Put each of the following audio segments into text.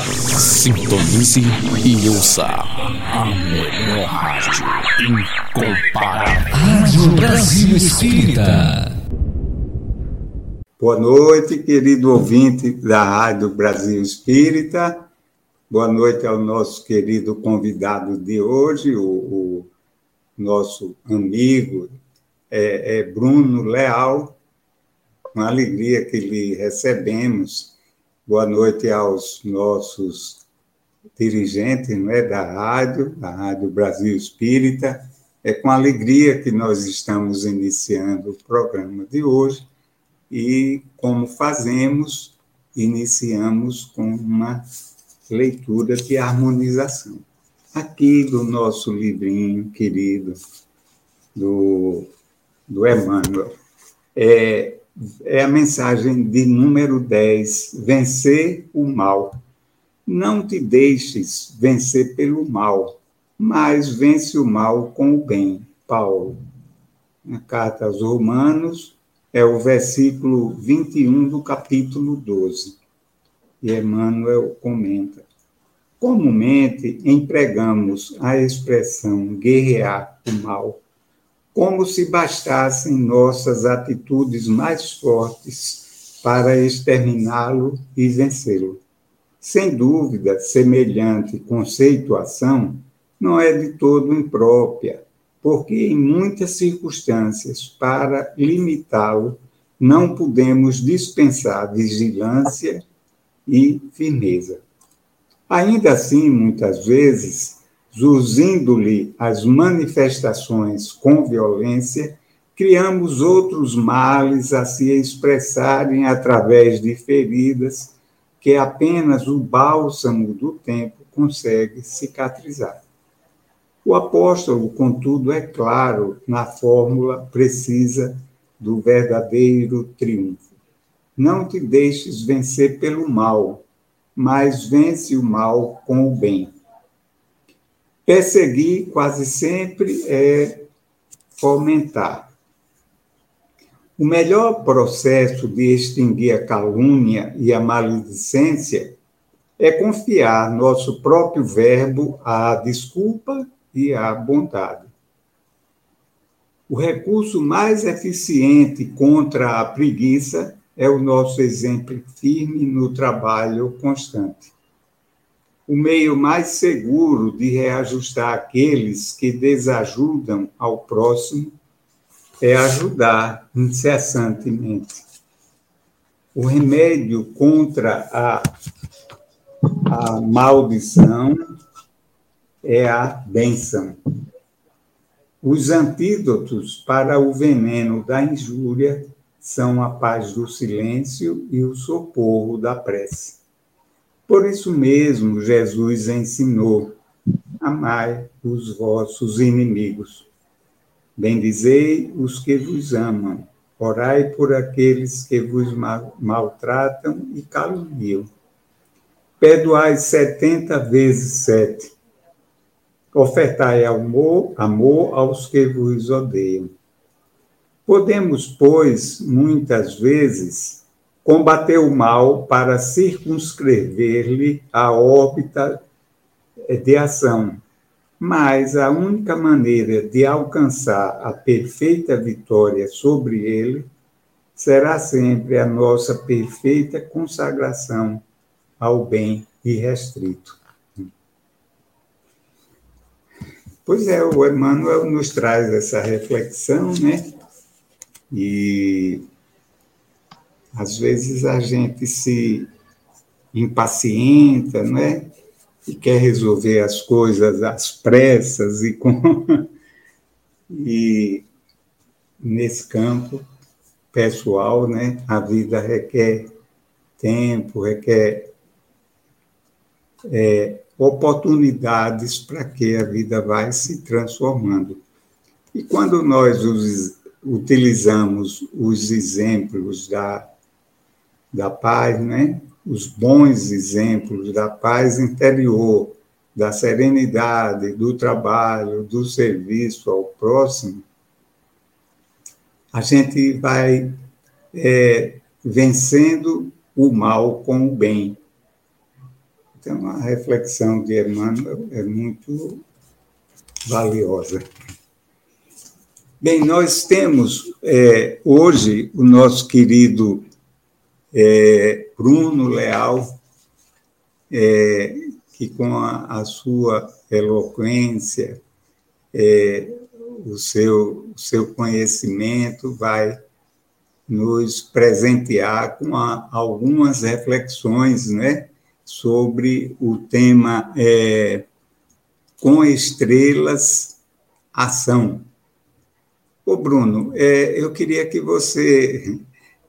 Sintonize e ouça a melhor rádio incomparável. Rádio Brasil Espírita. Boa noite, querido ouvinte da Rádio Brasil Espírita. Boa noite ao nosso querido convidado de hoje, o, o nosso amigo é, é Bruno Leal. Uma alegria que lhe recebemos Boa noite aos nossos dirigentes não é, da rádio, da Rádio Brasil Espírita. É com alegria que nós estamos iniciando o programa de hoje e, como fazemos, iniciamos com uma leitura de harmonização. Aqui do nosso livrinho querido, do, do Emmanuel. É, é a mensagem de número 10, vencer o mal. Não te deixes vencer pelo mal, mas vence o mal com o bem. Paulo. Na carta aos Romanos, é o versículo 21 do capítulo 12. E Emmanuel comenta: Comumente empregamos a expressão guerrear o mal como se bastassem nossas atitudes mais fortes para exterminá-lo e vencê-lo. Sem dúvida, semelhante conceituação não é de todo imprópria, porque em muitas circunstâncias, para limitá-lo, não podemos dispensar vigilância e firmeza. Ainda assim, muitas vezes, zuzindo-lhe as manifestações com violência, criamos outros males a se expressarem através de feridas que apenas o bálsamo do tempo consegue cicatrizar. O apóstolo, contudo, é claro na fórmula precisa do verdadeiro triunfo. Não te deixes vencer pelo mal, mas vence o mal com o bem. Perseguir quase sempre é fomentar. O melhor processo de extinguir a calúnia e a maledicência é confiar nosso próprio verbo à desculpa e à bondade. O recurso mais eficiente contra a preguiça é o nosso exemplo firme no trabalho constante o meio mais seguro de reajustar aqueles que desajudam ao próximo é ajudar incessantemente. O remédio contra a, a maldição é a benção. Os antídotos para o veneno da injúria são a paz do silêncio e o socorro da prece. Por isso mesmo, Jesus ensinou: amai os vossos inimigos. Bendizei os que vos amam. Orai por aqueles que vos maltratam e caluniam. Perdoai setenta vezes sete. Ofertai amor, amor aos que vos odeiam. Podemos, pois, muitas vezes, combater o mal para circunscrever-lhe a órbita de ação. Mas a única maneira de alcançar a perfeita vitória sobre ele será sempre a nossa perfeita consagração ao bem irrestrito. Pois é, o Emmanuel nos traz essa reflexão, né? E às vezes a gente se impacienta, né? E quer resolver as coisas às pressas e com e nesse campo pessoal, né? A vida requer tempo, requer é, oportunidades para que a vida vai se transformando. E quando nós utilizamos os exemplos da da paz, né? os bons exemplos da paz interior, da serenidade, do trabalho, do serviço ao próximo, a gente vai é, vencendo o mal com o bem. Então, a reflexão de Emmanuel é muito valiosa. Bem, nós temos é, hoje o nosso querido é, Bruno Leal, é, que com a, a sua eloquência, é, o, seu, o seu conhecimento vai nos presentear com a, algumas reflexões né, sobre o tema é, Com Estrelas, Ação. Ô, Bruno, é, eu queria que você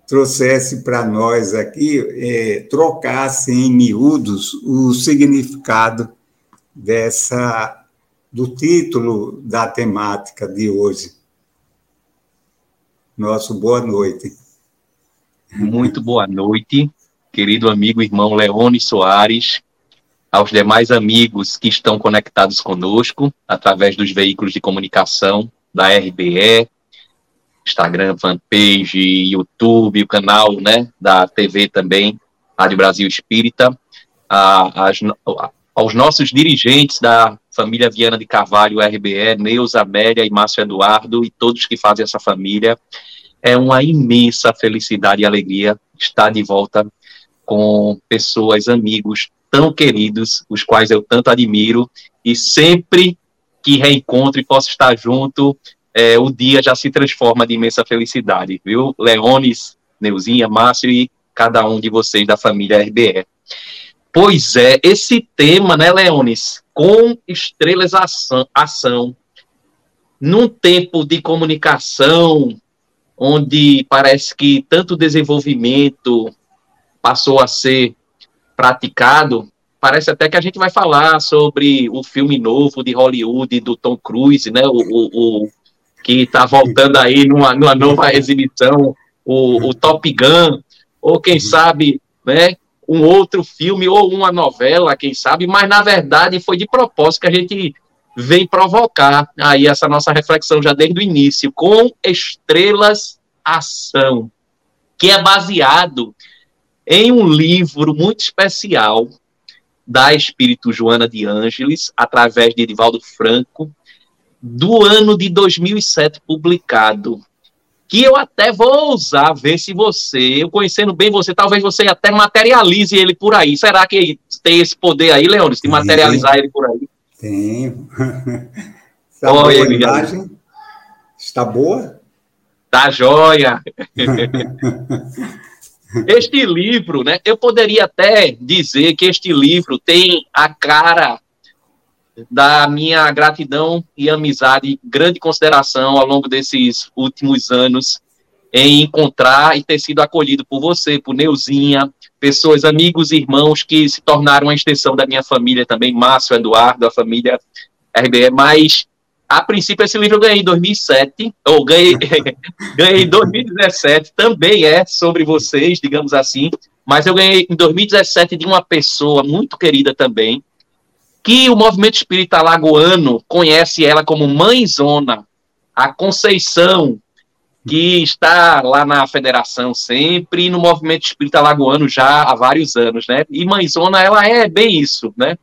trouxesse para nós aqui, é, trocasse em miúdos o significado dessa do título da temática de hoje. Nosso boa noite. Muito boa noite, querido amigo irmão Leone Soares, aos demais amigos que estão conectados conosco através dos veículos de comunicação da RBE, Instagram, fanpage, YouTube, o canal né, da TV também, Rádio Brasil Espírita, a, as, a, aos nossos dirigentes da família Viana de Carvalho, RBE, Neuza Amélia e Márcio Eduardo e todos que fazem essa família. É uma imensa felicidade e alegria estar de volta com pessoas, amigos tão queridos, os quais eu tanto admiro, e sempre que reencontro e posso estar junto, é, o dia já se transforma de imensa felicidade, viu? Leones, Neuzinha, Márcio e cada um de vocês da família RBE. Pois é, esse tema, né, Leones, com estrelas ação, ação num tempo de comunicação onde parece que tanto desenvolvimento passou a ser praticado, parece até que a gente vai falar sobre o filme novo de Hollywood do Tom Cruise, né, o, o, o que está voltando aí numa, numa nova exibição, o, o Top Gun, ou quem sabe, né, um outro filme ou uma novela, quem sabe, mas na verdade foi de propósito que a gente vem provocar aí essa nossa reflexão já desde o início, com Estrelas Ação, que é baseado em um livro muito especial da Espírito Joana de Ângeles, através de Edivaldo Franco, do ano de 2007 publicado que eu até vou ousar ver se você, eu conhecendo bem você, talvez você até materialize ele por aí. Será que tem esse poder aí, Leônidas, de materializar ele por aí? Tenho. Está boa a imagem? Está boa? Tá joia. este livro, né? Eu poderia até dizer que este livro tem a cara da minha gratidão e amizade, grande consideração ao longo desses últimos anos em encontrar e ter sido acolhido por você, por Neuzinha, pessoas, amigos e irmãos que se tornaram uma extensão da minha família também, Márcio, Eduardo, a família RBE, mas a princípio esse livro eu ganhei em 2007, ou ganhei, ganhei em 2017, também é sobre vocês, digamos assim, mas eu ganhei em 2017 de uma pessoa muito querida também, que o movimento espírita lagoano conhece ela como mãezona, a Conceição, que está lá na federação sempre, e no movimento espírita lagoano já há vários anos, né? E mãezona, ela é bem isso, né?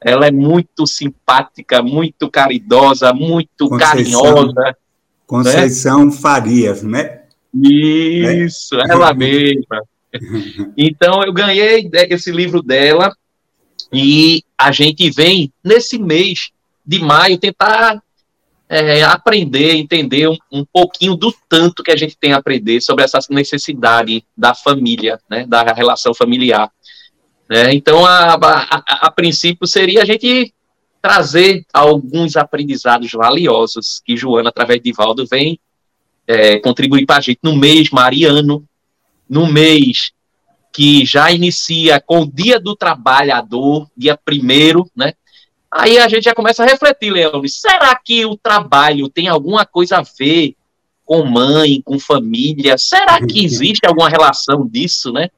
Ela é muito simpática, muito caridosa, muito Conceição, carinhosa. Conceição né? Farias, né? Isso, é? ela mesma. Então, eu ganhei esse livro dela, e a gente vem, nesse mês de maio, tentar é, aprender, entender um, um, pouquinho do tanto que a gente tem a aprender sobre essa necessidade da família, né, da relação familiar. Né? Então, a, a, a, princípio, seria a gente trazer alguns aprendizados valiosos que Joana, através de Valdo, vem é, contribuir para a gente no mês mariano, no mês que já inicia com o Dia do Trabalhador, dia primeiro, né? Aí a gente já começa a refletir, Leandro, será que o trabalho tem alguma coisa a ver com mãe, com família? Será que existe alguma relação disso, né?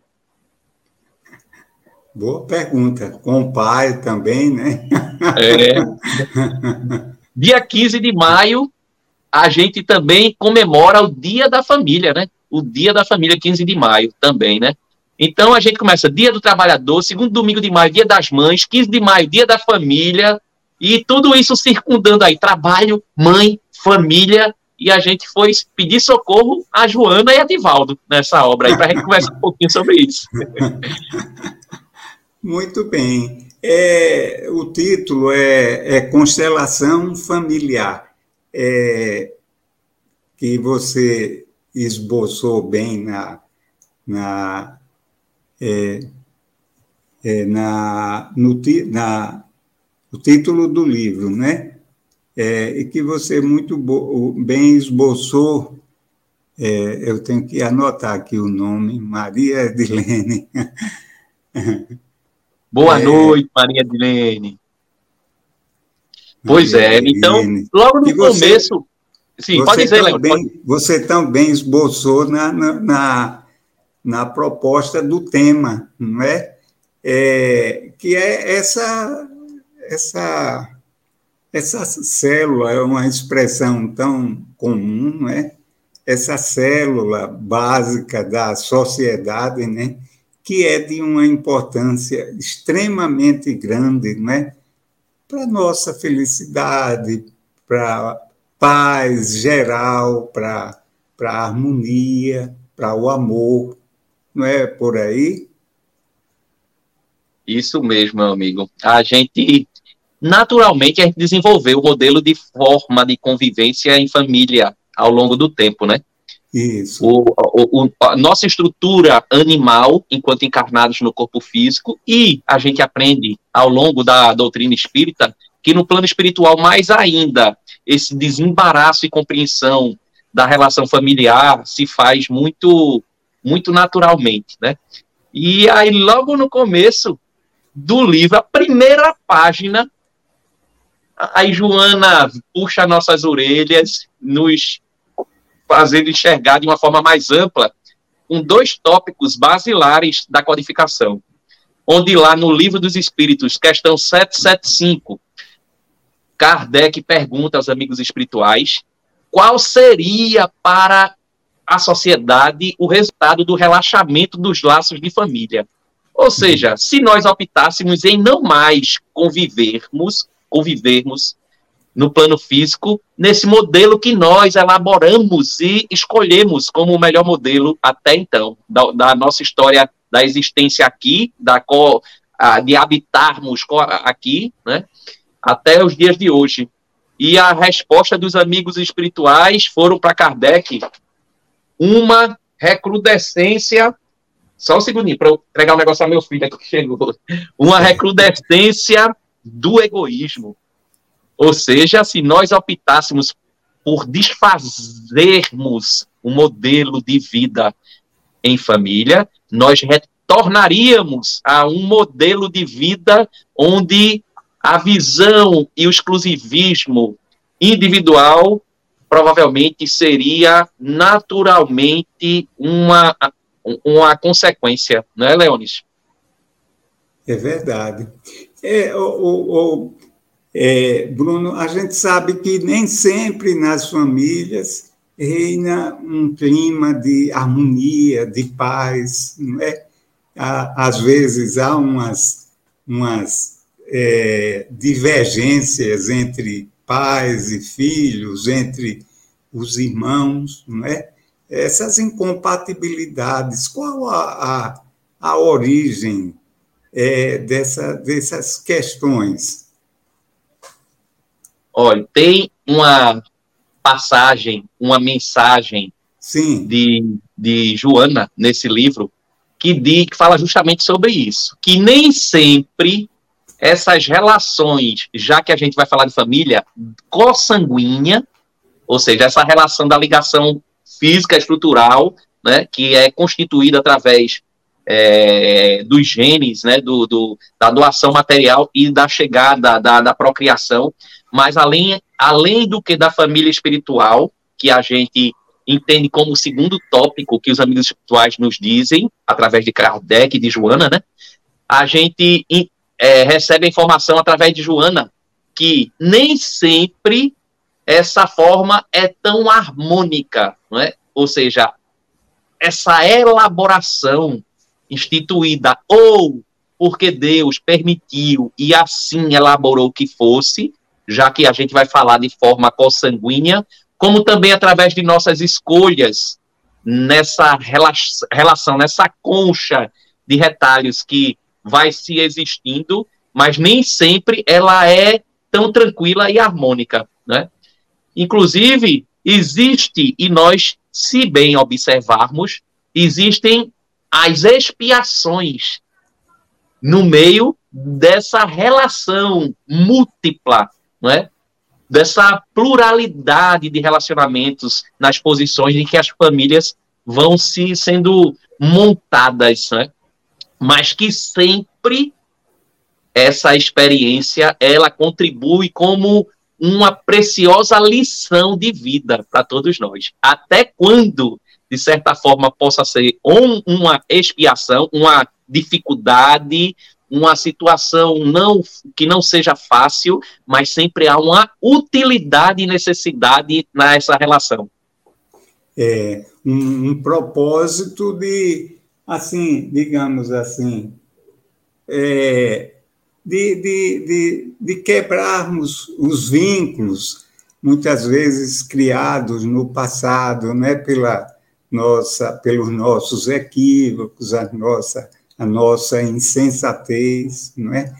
Boa pergunta. Com o pai também, né? É. Dia 15 de maio, a gente também comemora o Dia da Família, né? O Dia da Família, 15 de maio também, né? Então a gente começa Dia do Trabalhador, segundo domingo de maio, Dia das Mães, 15 de maio, Dia da Família, e tudo isso circundando aí trabalho, mãe, família, e a gente foi pedir socorro a Joana e a Divaldo nessa obra aí, para a gente conversar um pouquinho sobre isso. Muito bem. É, o título é, é Constelação Familiar, é, que você esboçou bem na, na, é, é, na, no, na, o título do livro, né? É, e que você muito bem esboçou. É, eu tenho que anotar aqui o nome, Maria Edilene. Boa é, noite, Maria Edilene. Pois é, então, logo no você, começo. Sim, pode dizer, Léo. Você também esboçou na, na, na, proposta do tema, não é? é que é essa essa, essa célula é uma expressão tão comum, né? essa célula básica da sociedade, né? que é de uma importância extremamente grande né? para a nossa felicidade, para paz geral, para a harmonia, para o amor, não é por aí? Isso mesmo, meu amigo. A gente naturalmente a gente desenvolveu o modelo de forma de convivência em família ao longo do tempo, né? Isso. O, o, o, a nossa estrutura animal, enquanto encarnados no corpo físico, e a gente aprende ao longo da doutrina espírita que no plano espiritual, mais ainda, esse desembaraço e compreensão da relação familiar se faz muito, muito naturalmente, né? E aí, logo no começo do livro, a primeira página Aí Joana puxa nossas orelhas, nos fazendo enxergar de uma forma mais ampla, com dois tópicos basilares da codificação. Onde lá no Livro dos Espíritos, questão 775, Kardec pergunta aos amigos espirituais qual seria para a sociedade o resultado do relaxamento dos laços de família. Ou seja, se nós optássemos em não mais convivermos convivermos no plano físico, nesse modelo que nós elaboramos e escolhemos como o melhor modelo até então, da, da nossa história da existência aqui, da co, a, de habitarmos aqui, né, até os dias de hoje. E a resposta dos amigos espirituais foram para Kardec uma recrudescência. Só um segundinho, para eu entregar um negócio ao meu filho aqui que chegou. Uma recrudescência do egoísmo. Ou seja, se nós optássemos por desfazermos o modelo de vida em família, nós retornaríamos a um modelo de vida onde a visão e o exclusivismo individual provavelmente seria naturalmente uma, uma consequência, não é, Leonis? É verdade. É, o, o, é, Bruno, a gente sabe que nem sempre nas famílias reina um clima de harmonia, de paz, não é? Às vezes há umas, umas é, divergências entre pais e filhos, entre os irmãos, não é? Essas incompatibilidades, qual a, a, a origem é, dessa, dessas questões? Olha, tem uma passagem, uma mensagem Sim. De, de Joana nesse livro que, diz, que fala justamente sobre isso, que nem sempre essas relações, já que a gente vai falar de família, consanguínea, ou seja, essa relação da ligação física estrutural, né, que é constituída através é, dos genes, né, do, do, da doação material e da chegada da, da procriação, mas além, além do que da família espiritual, que a gente entende como o segundo tópico que os amigos espirituais nos dizem, através de Kardec e de Joana, né, a gente é, recebe a informação através de Joana que nem sempre essa forma é tão harmônica, não é? ou seja, essa elaboração instituída ou porque Deus permitiu e assim elaborou que fosse, já que a gente vai falar de forma consanguínea, como também através de nossas escolhas nessa relação, nessa concha de retalhos que vai se existindo, mas nem sempre ela é tão tranquila e harmônica, né? Inclusive, existe, e nós, se bem observarmos, existem as expiações no meio dessa relação múltipla, não é? dessa pluralidade de relacionamentos nas posições em que as famílias vão se sendo montadas, né? Mas que sempre essa experiência ela contribui como uma preciosa lição de vida para todos nós. Até quando, de certa forma, possa ser um, uma expiação, uma dificuldade, uma situação não que não seja fácil, mas sempre há uma utilidade e necessidade nessa relação. É um, um propósito de, assim, digamos assim, é, de, de, de, de quebrarmos os vínculos, muitas vezes criados no passado, né, pela nossa, pelos nossos equívocos, a nossa a nossa insensatez, não é?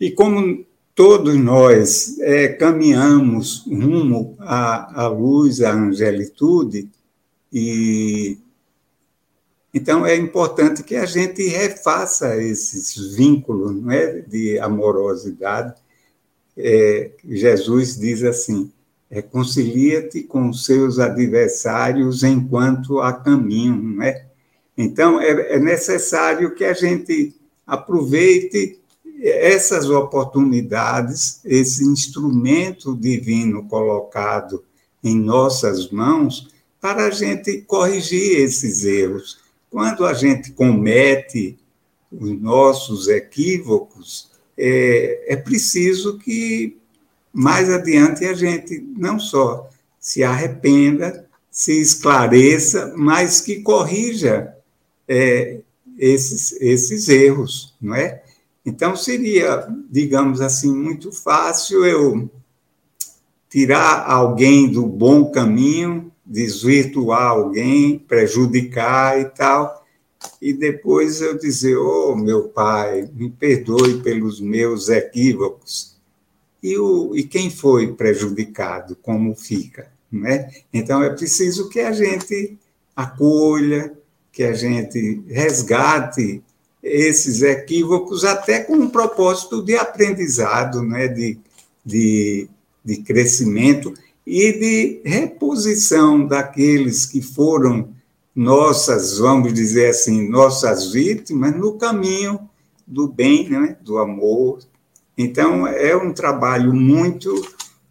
E como todos nós é, caminhamos rumo à, à luz, à angelitude, e então é importante que a gente refaça esses vínculos não é, de amorosidade. É, Jesus diz assim: reconcilia-te com seus adversários enquanto há caminho, não é? Então, é, é necessário que a gente aproveite essas oportunidades, esse instrumento divino colocado em nossas mãos, para a gente corrigir esses erros. Quando a gente comete os nossos equívocos, é, é preciso que mais adiante a gente não só se arrependa, se esclareça, mas que corrija é, esses, esses erros, não é? Então, seria, digamos assim, muito fácil eu tirar alguém do bom caminho, desvirtuar alguém, prejudicar e tal, e depois eu dizer: Oh, meu pai, me perdoe pelos meus equívocos. E, o, e quem foi prejudicado? Como fica? Né? Então, é preciso que a gente acolha, que a gente resgate esses equívocos, até com um propósito de aprendizado, né, de, de, de crescimento e de reposição daqueles que foram nossas, vamos dizer assim, nossas vítimas no caminho do bem, né, do amor. Então, é um trabalho muito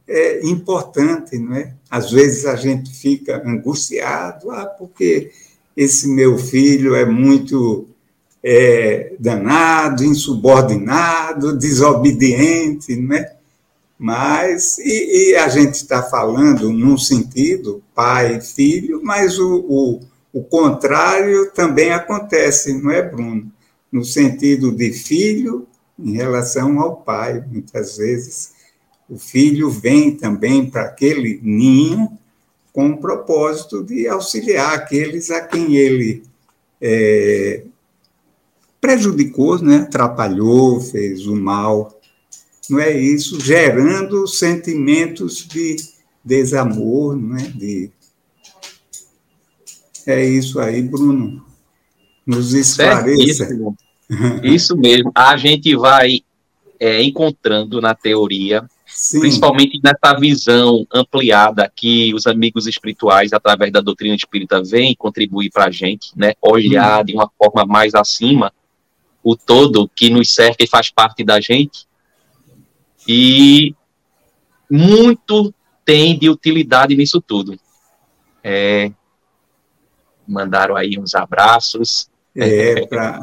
é, importante, não é? Às vezes a gente fica angustiado, ah, porque esse meu filho é muito é, danado, insubordinado, desobediente, né? Mas, e, e a gente está falando num sentido, pai e filho, mas o, o, o contrário também acontece, não é, Bruno? No sentido de filho em relação ao pai, muitas vezes o filho vem também para aquele ninho com o propósito de auxiliar aqueles a quem ele é, prejudicou, né? atrapalhou, fez o mal. Não é isso? Gerando sentimentos de desamor, não é? De... É isso aí, Bruno. Nos esclareça. Isso mesmo. A gente vai é, encontrando na teoria Sim. principalmente nessa visão ampliada que os amigos espirituais, através da doutrina espírita, vêm contribuir para a gente, né? olhar hum. de uma forma mais acima o todo que nos cerca e faz parte da gente. E muito tem de utilidade nisso tudo. É, mandaram aí uns abraços. É, para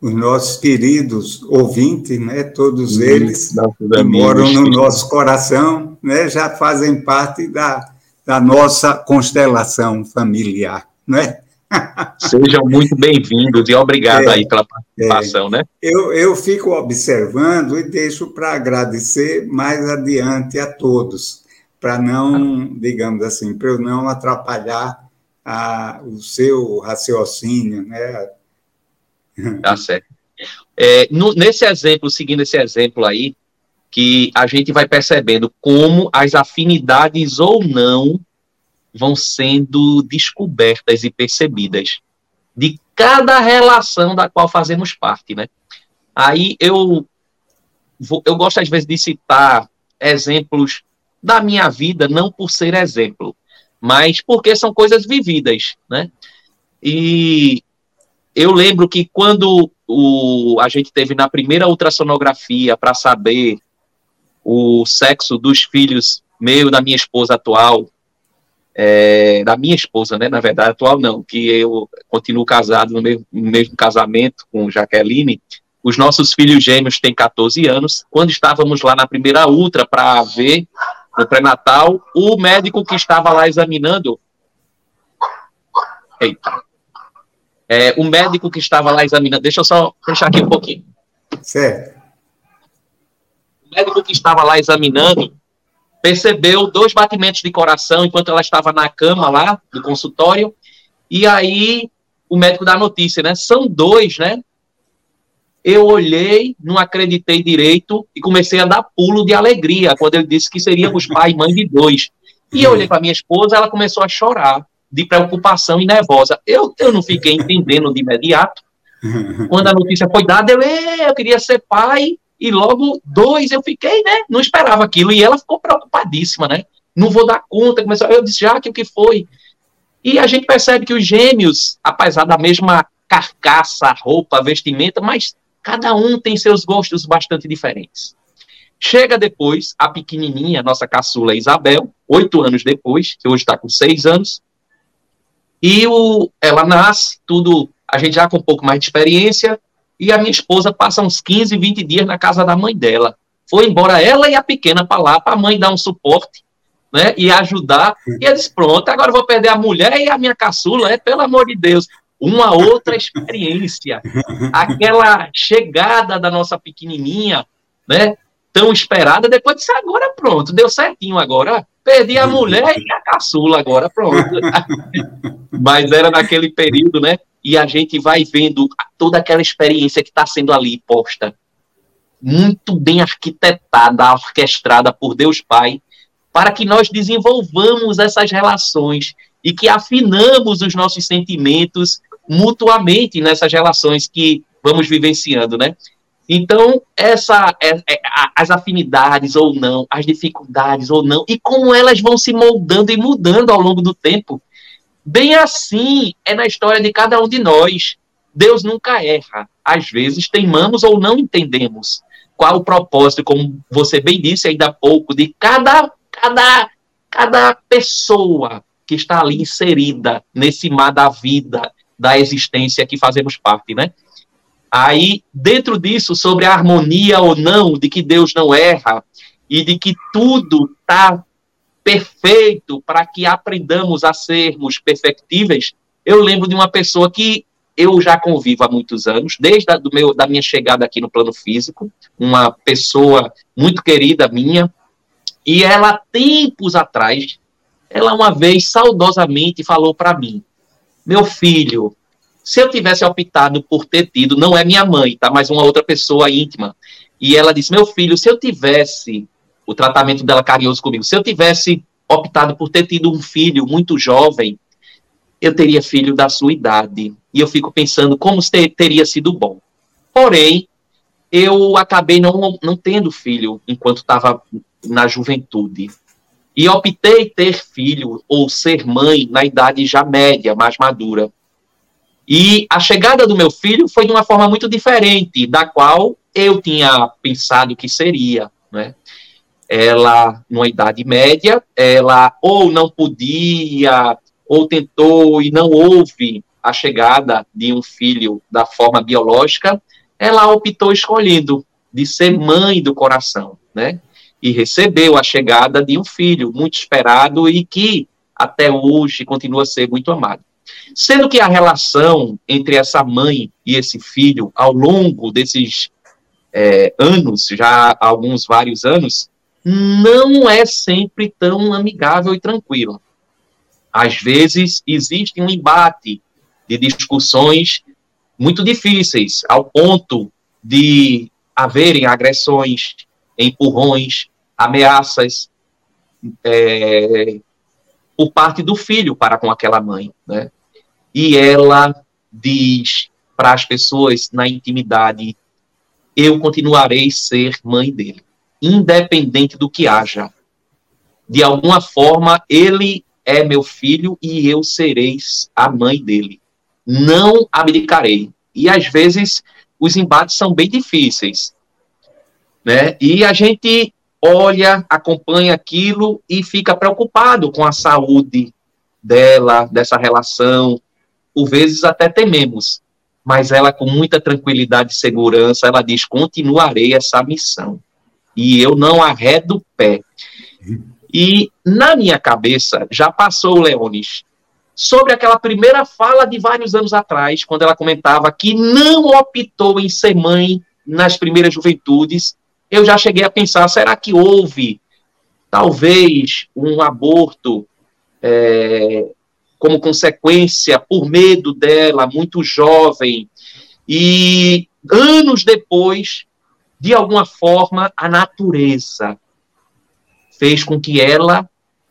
os nossos queridos ouvintes, né, todos eles que moram no nosso coração, né, já fazem parte da, da nossa constelação familiar, né? Sejam muito bem-vindos e obrigado é, aí pela participação, é. né? Eu, eu fico observando e deixo para agradecer mais adiante a todos, para não, digamos assim, para eu não atrapalhar a, o seu raciocínio, né? Tá certo. É, no, nesse exemplo, seguindo esse exemplo aí, que a gente vai percebendo como as afinidades ou não vão sendo descobertas e percebidas de cada relação da qual fazemos parte, né? Aí eu eu gosto às vezes de citar exemplos da minha vida, não por ser exemplo, mas porque são coisas vividas, né? E eu lembro que quando o, a gente teve na primeira ultrassonografia para saber o sexo dos filhos meu da minha esposa atual, é, da minha esposa, né, na verdade, atual não, que eu continuo casado no mesmo, no mesmo casamento com Jaqueline, os nossos filhos gêmeos têm 14 anos. Quando estávamos lá na primeira ultra para ver no pré-natal, o médico que estava lá examinando. Eita. É, o médico que estava lá examinando. Deixa eu só fechar aqui um pouquinho. Certo. O médico que estava lá examinando percebeu dois batimentos de coração enquanto ela estava na cama lá do consultório. E aí o médico dá a notícia, né? São dois, né? Eu olhei, não acreditei direito e comecei a dar pulo de alegria quando ele disse que seríamos pai e mãe de dois. E eu olhei para minha esposa, ela começou a chorar de preocupação e nervosa. Eu, eu não fiquei entendendo de imediato. Quando a notícia foi dada, eu, eu queria ser pai e logo dois eu fiquei, né? Não esperava aquilo. E ela ficou preocupadíssima, né? Não vou dar conta. Começou, eu disse, já que o que foi? E a gente percebe que os gêmeos, apesar da mesma carcaça, roupa, vestimenta, mas cada um tem seus gostos bastante diferentes. Chega depois a pequenininha, nossa caçula Isabel, oito anos depois, que hoje está com seis anos, e o, ela nasce, tudo, a gente já com um pouco mais de experiência, e a minha esposa passa uns 15, 20 dias na casa da mãe dela. Foi embora ela e a pequena para lá, para a mãe dar um suporte, né, e ajudar. E disse, pronto, agora eu vou perder a mulher e a minha caçula, é pelo amor de Deus. Uma outra experiência. Aquela chegada da nossa pequenininha, né, tão esperada, depois disse, agora pronto, deu certinho agora. Perdi a mulher e a caçula agora, pronto. Mas era naquele período, né? E a gente vai vendo toda aquela experiência que está sendo ali posta, muito bem arquitetada, orquestrada por Deus Pai, para que nós desenvolvamos essas relações e que afinamos os nossos sentimentos mutuamente nessas relações que vamos vivenciando, né? Então, essa, é, é, as afinidades ou não, as dificuldades ou não, e como elas vão se moldando e mudando ao longo do tempo, Bem assim é na história de cada um de nós. Deus nunca erra. Às vezes teimamos ou não entendemos qual o propósito, como você bem disse ainda há pouco, de cada, cada, cada pessoa que está ali inserida nesse mar da vida, da existência que fazemos parte, né? Aí, dentro disso, sobre a harmonia ou não, de que Deus não erra e de que tudo está perfeito para que aprendamos a sermos perfectíveis, eu lembro de uma pessoa que eu já convivo há muitos anos, desde a do meu, da minha chegada aqui no plano físico, uma pessoa muito querida minha, e ela, tempos atrás, ela uma vez saudosamente falou para mim: Meu filho, se eu tivesse optado por ter tido, não é minha mãe, tá? Mas uma outra pessoa íntima. E ela disse: Meu filho, se eu tivesse o tratamento dela carinhoso comigo. Se eu tivesse optado por ter tido um filho muito jovem, eu teria filho da sua idade. E eu fico pensando como teria sido bom. Porém, eu acabei não, não tendo filho enquanto estava na juventude. E optei ter filho ou ser mãe na idade já média, mais madura. E a chegada do meu filho foi de uma forma muito diferente da qual eu tinha pensado que seria, né? Ela, numa idade média, ela ou não podia, ou tentou e não houve a chegada de um filho da forma biológica, ela optou escolhendo de ser mãe do coração, né? E recebeu a chegada de um filho muito esperado e que até hoje continua a ser muito amado. Sendo que a relação entre essa mãe e esse filho, ao longo desses é, anos, já alguns vários anos, não é sempre tão amigável e tranquila. Às vezes existe um embate de discussões muito difíceis, ao ponto de haverem agressões, empurrões, ameaças é, por parte do filho para com aquela mãe, né? E ela diz para as pessoas na intimidade: eu continuarei ser mãe dele, independente do que haja. De alguma forma, ele é meu filho e eu serei a mãe dele. Não abdicarei. E às vezes os embates são bem difíceis, né? E a gente olha, acompanha aquilo e fica preocupado com a saúde dela, dessa relação. Por vezes até tememos, mas ela, com muita tranquilidade e segurança, ela diz: continuarei essa missão. E eu não arredo o pé. E na minha cabeça já passou, Leones, sobre aquela primeira fala de vários anos atrás, quando ela comentava que não optou em ser mãe nas primeiras juventudes, eu já cheguei a pensar: será que houve, talvez, um aborto é, como consequência, por medo dela, muito jovem, e anos depois, de alguma forma, a natureza fez com que ela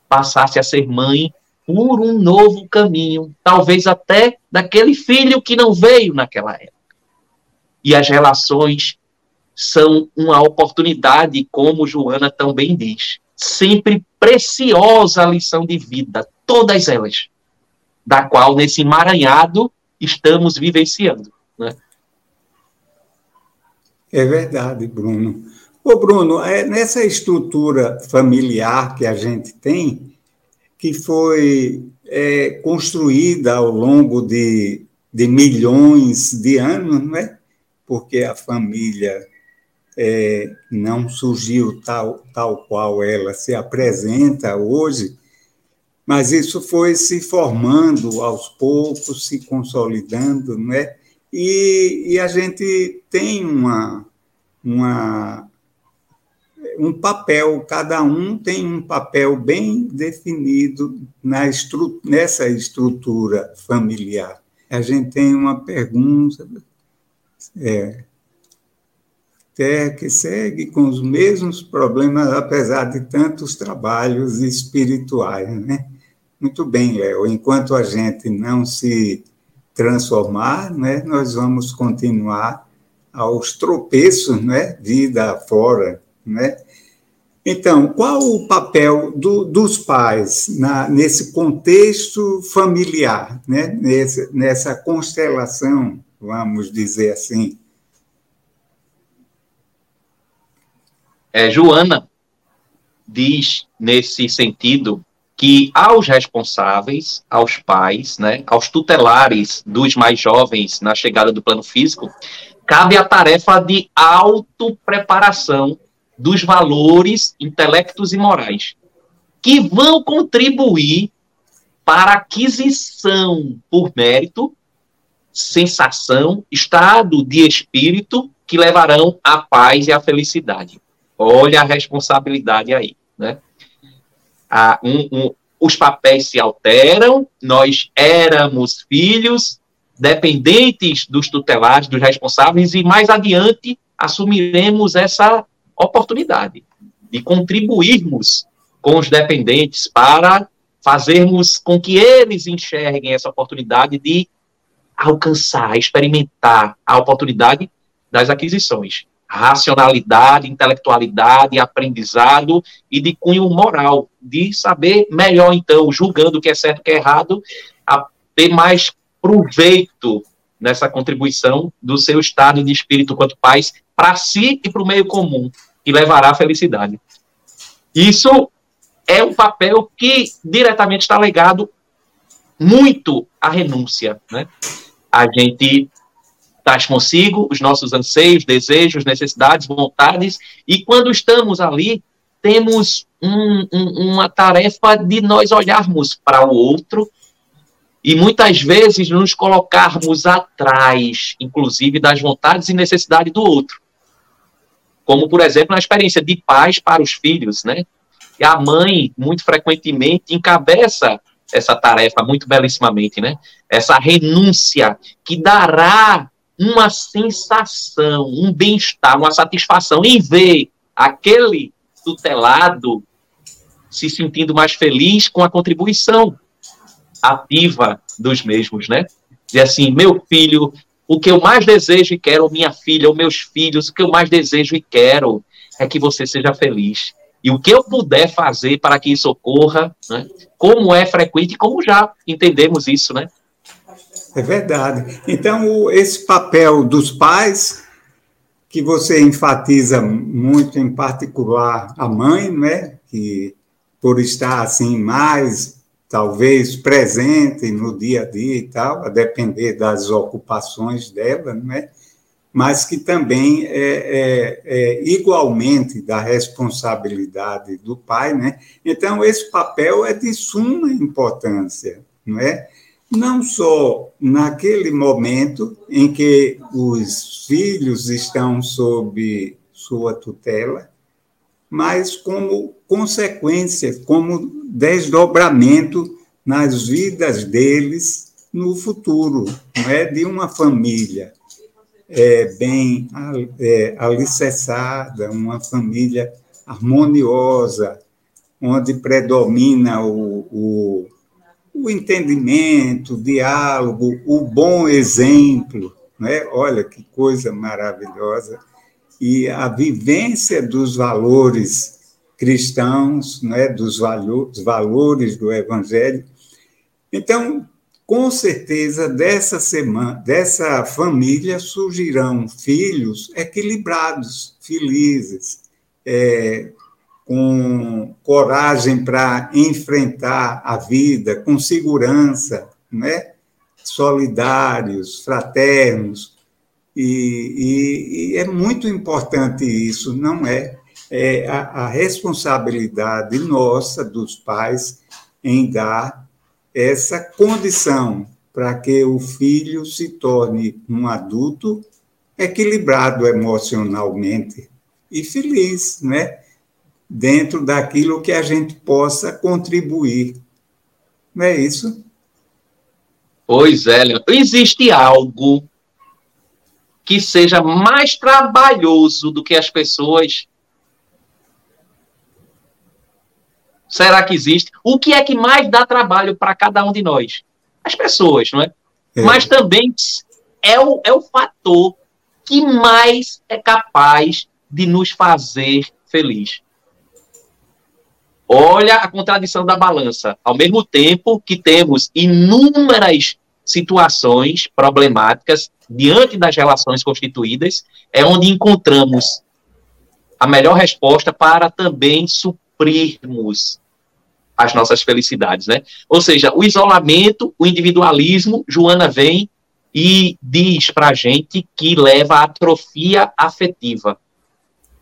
passasse a ser mãe por um novo caminho, talvez até daquele filho que não veio naquela época. E as relações são uma oportunidade, como Joana também diz, sempre preciosa lição de vida, todas elas, da qual nesse emaranhado estamos vivenciando. Né? É verdade, Bruno. Ô, Bruno, é nessa estrutura familiar que a gente tem, que foi é, construída ao longo de, de milhões de anos, não é? Porque a família é, não surgiu tal, tal qual ela se apresenta hoje, mas isso foi se formando aos poucos, se consolidando, né? E, e a gente tem uma, uma, um papel, cada um tem um papel bem definido na estru, nessa estrutura familiar. A gente tem uma pergunta. É, terra que segue com os mesmos problemas, apesar de tantos trabalhos espirituais. Né? Muito bem, Léo. Enquanto a gente não se transformar, né, nós vamos continuar aos tropeços, né, vida fora, né? Então, qual o papel do, dos pais na, nesse contexto familiar, né? Nesse, nessa constelação, vamos dizer assim? É, Joana diz nesse sentido que aos responsáveis, aos pais, né, aos tutelares dos mais jovens na chegada do plano físico, cabe a tarefa de autopreparação dos valores intelectos e morais que vão contribuir para aquisição por mérito, sensação, estado de espírito que levarão à paz e à felicidade. Olha a responsabilidade aí, né? Ah, um, um, os papéis se alteram, nós éramos filhos dependentes dos tutelares, dos responsáveis, e mais adiante assumiremos essa oportunidade de contribuirmos com os dependentes para fazermos com que eles enxerguem essa oportunidade de alcançar, experimentar a oportunidade das aquisições racionalidade, intelectualidade, aprendizado e de cunho moral, de saber melhor, então, julgando o que é certo e o que é errado, a ter mais proveito nessa contribuição do seu estado de espírito quanto pais para si e para o meio comum, que levará à felicidade. Isso é um papel que diretamente está ligado muito à renúncia, né? A gente traz consigo os nossos anseios, desejos, necessidades, vontades, e quando estamos ali, temos um, um, uma tarefa de nós olharmos para o outro e muitas vezes nos colocarmos atrás, inclusive, das vontades e necessidades do outro. Como, por exemplo, na experiência de pais para os filhos, né? E a mãe, muito frequentemente, encabeça essa tarefa muito belíssimamente, né? Essa renúncia que dará uma sensação, um bem-estar, uma satisfação em ver aquele tutelado se sentindo mais feliz com a contribuição ativa dos mesmos, né? E assim, meu filho, o que eu mais desejo e quero, minha filha, ou meus filhos, o que eu mais desejo e quero é que você seja feliz. E o que eu puder fazer para que isso ocorra, né? como é frequente como já entendemos isso, né? É verdade. Então, esse papel dos pais, que você enfatiza muito, em particular a mãe, né? Que por estar assim mais talvez presente no dia a dia e tal, a depender das ocupações dela, né? mas que também é, é, é, igualmente da responsabilidade do pai, né? Então esse papel é de suma importância, não é? Não só naquele momento em que os filhos estão sob sua tutela, mas como consequência, como desdobramento nas vidas deles no futuro, não é? De uma família é, bem é, alicerçada, uma família harmoniosa, onde predomina o, o, o entendimento, o diálogo, o bom exemplo. Né? Olha que coisa maravilhosa e a vivência dos valores cristãos, né, dos valores do Evangelho. Então, com certeza, dessa semana, dessa família surgirão filhos equilibrados, felizes, é, com coragem para enfrentar a vida, com segurança, né? solidários, fraternos, e, e, e, é muito importante isso, não é? é a, a, responsabilidade nossa, dos pais, em dar essa condição para que o filho se torne um adulto equilibrado emocionalmente e feliz, né? Dentro daquilo que a gente possa contribuir. Não é isso? Pois é, Leandro. Existe algo que seja mais trabalhoso do que as pessoas. Será que existe? O que é que mais dá trabalho para cada um de nós? As pessoas, não é? é? Mas também é o, é o fator que mais é capaz de nos fazer feliz. Olha a contradição da balança. Ao mesmo tempo que temos inúmeras situações problemáticas diante das relações constituídas, é onde encontramos a melhor resposta para também suprirmos as nossas felicidades, né? Ou seja, o isolamento, o individualismo, Joana vem e diz para gente que leva à atrofia afetiva,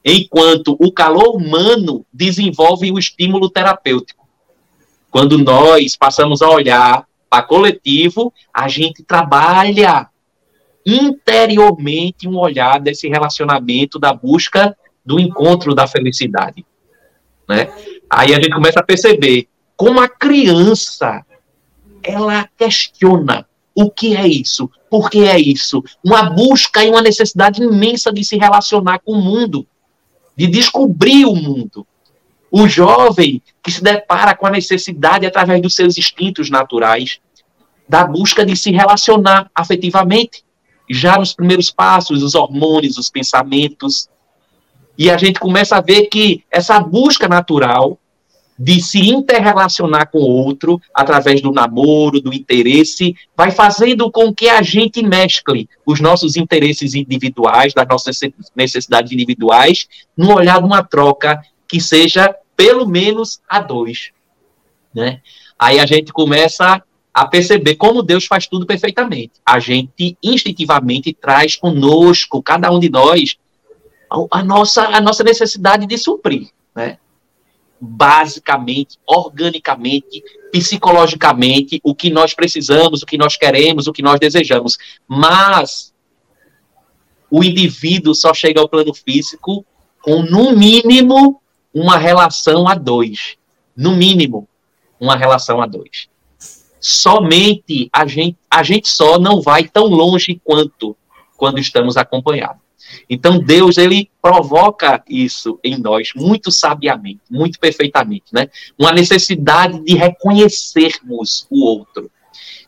enquanto o calor humano desenvolve o estímulo terapêutico. Quando nós passamos a olhar para coletivo, a gente trabalha interiormente um olhar desse relacionamento da busca do encontro da felicidade, né? Aí a gente começa a perceber como a criança ela questiona o que é isso, por que é isso, uma busca e uma necessidade imensa de se relacionar com o mundo, de descobrir o mundo. O jovem que se depara com a necessidade através dos seus instintos naturais, da busca de se relacionar afetivamente, já nos primeiros passos, os hormônios, os pensamentos. E a gente começa a ver que essa busca natural de se interrelacionar com o outro através do namoro, do interesse, vai fazendo com que a gente mescle os nossos interesses individuais, das nossas necessidades individuais, num olhar de uma troca que seja pelo menos a dois. Né? Aí a gente começa a perceber como Deus faz tudo perfeitamente. A gente instintivamente traz conosco, cada um de nós, a nossa, a nossa necessidade de suprir. Né? Basicamente, organicamente, psicologicamente, o que nós precisamos, o que nós queremos, o que nós desejamos. Mas o indivíduo só chega ao plano físico com, no mínimo, uma relação a dois. No mínimo, uma relação a dois. Somente a gente, a gente só não vai tão longe quanto quando estamos acompanhados. Então Deus ele provoca isso em nós muito sabiamente, muito perfeitamente, né? Uma necessidade de reconhecermos o outro.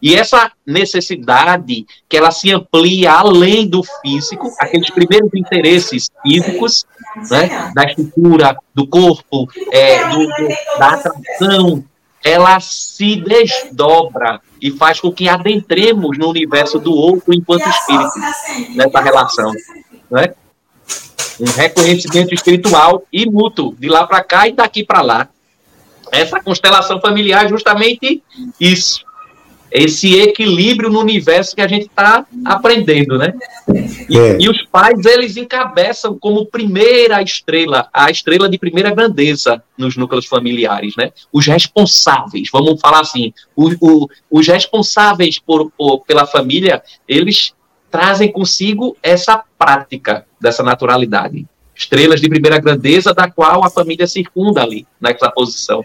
E essa necessidade que ela se amplia além do físico, aqueles primeiros interesses físicos, né, da estrutura do corpo, é, do, do, da atração, ela se desdobra e faz com que adentremos no universo do outro enquanto espírito nessa relação né? Um reconhecimento espiritual e mútuo, de lá para cá e daqui para lá. Essa constelação familiar é justamente isso. Esse equilíbrio no universo que a gente está aprendendo, né? E, é. e, os pais, eles encabeçam como primeira estrela, a estrela de primeira grandeza nos núcleos familiares, né? Os responsáveis, vamos falar assim, o, o, os responsáveis por, por, pela família, eles trazem consigo essa prática dessa naturalidade. Estrelas de primeira grandeza, da qual a família circunda ali, nessa posição.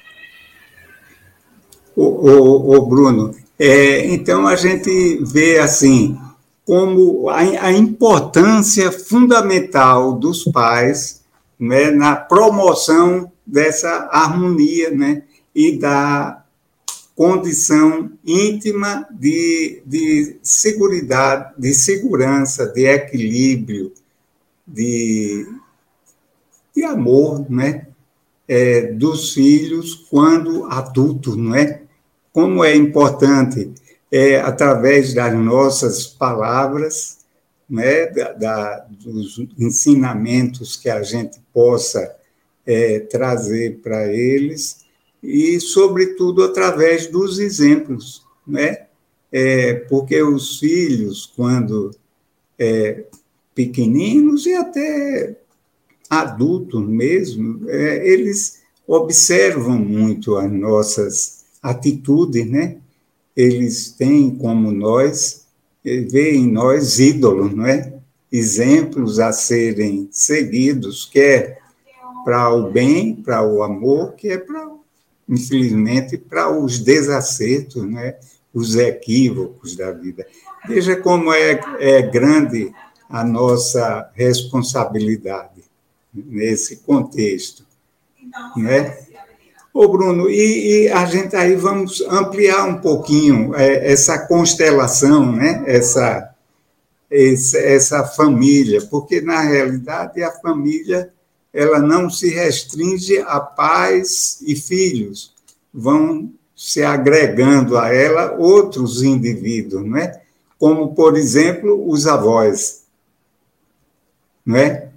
O Bruno, é, então a gente vê assim como a, a importância fundamental dos pais né, na promoção dessa harmonia né, e da condição íntima de, de segurança, de segurança, de equilíbrio, de, de amor, né? É, dos filhos quando adultos, não é? Como é importante, é, através das nossas palavras, né, da, da, dos ensinamentos que a gente possa é, trazer para eles, e, sobretudo, através dos exemplos, né? É, porque os filhos, quando é, pequeninos e até adultos mesmo, é, eles observam muito as nossas atitudes, né? Eles têm, como nós, veem em nós ídolos, não é? Exemplos a serem seguidos, quer para o bem, para o amor, quer para infelizmente, para os desacertos, né, os equívocos da vida. Veja como é, é grande a nossa responsabilidade nesse contexto. Né? Ô, Bruno, e, e, a gente aí vamos ampliar um pouquinho é, essa constelação, né? essa, essa, essa família, porque, na realidade, a família ela não se restringe a pais e filhos, vão se agregando a ela outros indivíduos, não é? Como, por exemplo, os avós, não é?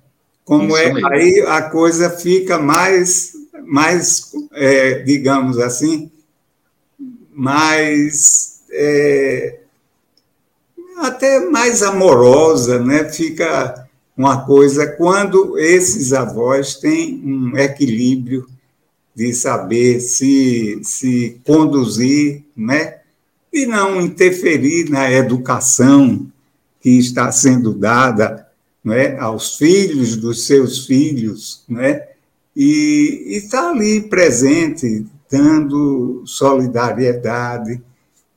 Como é, aí a coisa fica mais, mais é, digamos assim, mais é, até mais amorosa, né? Fica uma coisa quando esses avós têm um equilíbrio de saber se, se conduzir, né? e não interferir na educação que está sendo dada né, aos filhos dos seus filhos, né, e está ali presente, dando solidariedade,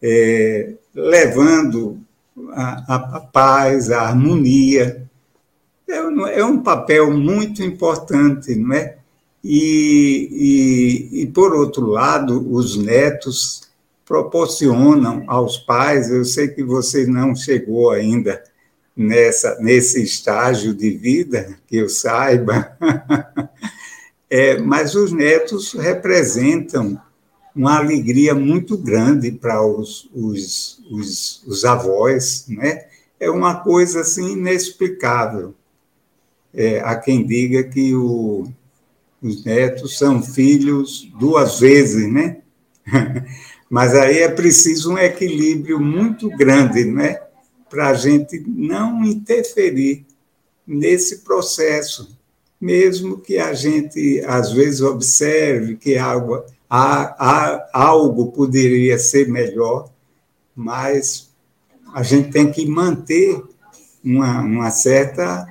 é, levando a, a, paz, a harmonia, é, é um papel muito importante, não é? E, e, e, por outro lado, os netos proporcionam aos pais, eu sei que você não chegou ainda nessa, nesse estágio de vida, que eu saiba, é, mas os netos representam uma alegria muito grande para os, os, os, os avós, né? É uma coisa assim inexplicável. É, há quem diga que o, os netos são filhos duas vezes, né? Mas aí é preciso um equilíbrio muito grande, né? Para a gente não interferir nesse processo mesmo que a gente às vezes observe que algo, há, há, algo poderia ser melhor, mas a gente tem que manter uma, uma certa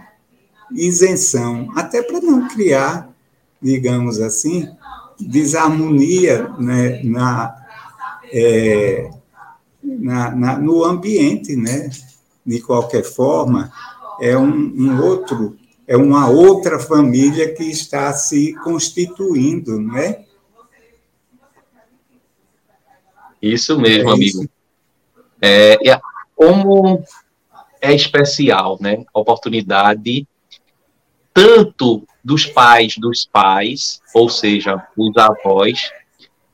isenção, até para não criar, digamos assim, desarmonia né, na, é, na, na, no ambiente, né? De qualquer forma, é um, um outro é uma outra família que está se constituindo, não é? Isso mesmo, é amigo. Isso. É, como é especial, né? A oportunidade tanto dos pais dos pais, ou seja, os avós,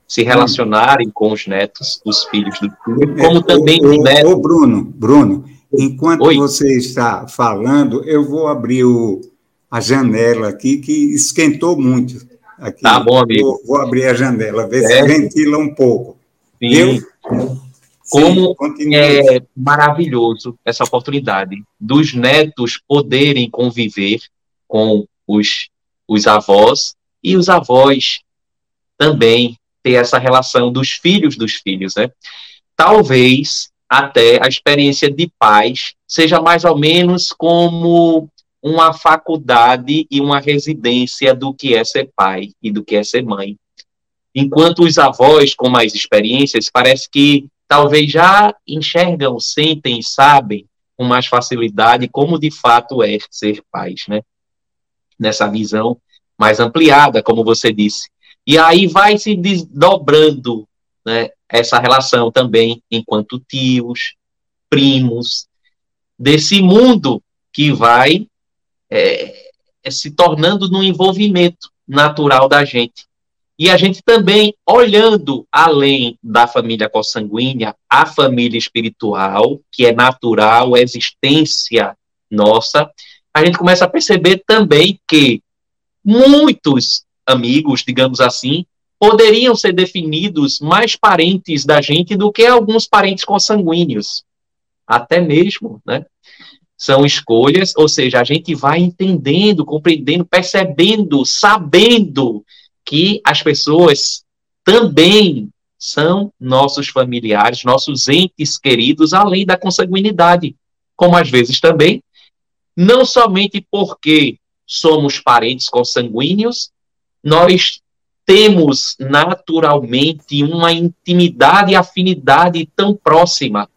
se relacionarem com os netos, os filhos do filho, como é, também o, os netos. Ô, Bruno, Bruno, Enquanto Oi. você está falando, eu vou abrir o, a janela aqui, que esquentou muito. Aqui. Tá bom, amigo. Vou, vou abrir a janela, ver é. se ventila um pouco. Sim. Eu, como Sim, é maravilhoso essa oportunidade dos netos poderem conviver com os, os avós e os avós também ter essa relação dos filhos dos filhos, né? Talvez até a experiência de pais seja mais ou menos como uma faculdade e uma residência do que é ser pai e do que é ser mãe. Enquanto os avós com mais experiências parece que talvez já enxergam, sentem, sabem com mais facilidade como de fato é ser pais, né? Nessa visão mais ampliada, como você disse. E aí vai se desdobrando né, essa relação também enquanto tios, primos, desse mundo que vai é, é, se tornando no envolvimento natural da gente. E a gente também, olhando além da família consanguínea, a família espiritual, que é natural, é existência nossa, a gente começa a perceber também que muitos amigos, digamos assim, poderiam ser definidos mais parentes da gente do que alguns parentes consanguíneos. Até mesmo, né? São escolhas, ou seja, a gente vai entendendo, compreendendo, percebendo, sabendo que as pessoas também são nossos familiares, nossos entes queridos, além da consanguinidade. Como às vezes também, não somente porque somos parentes consanguíneos, nós temos naturalmente uma intimidade e afinidade tão próxima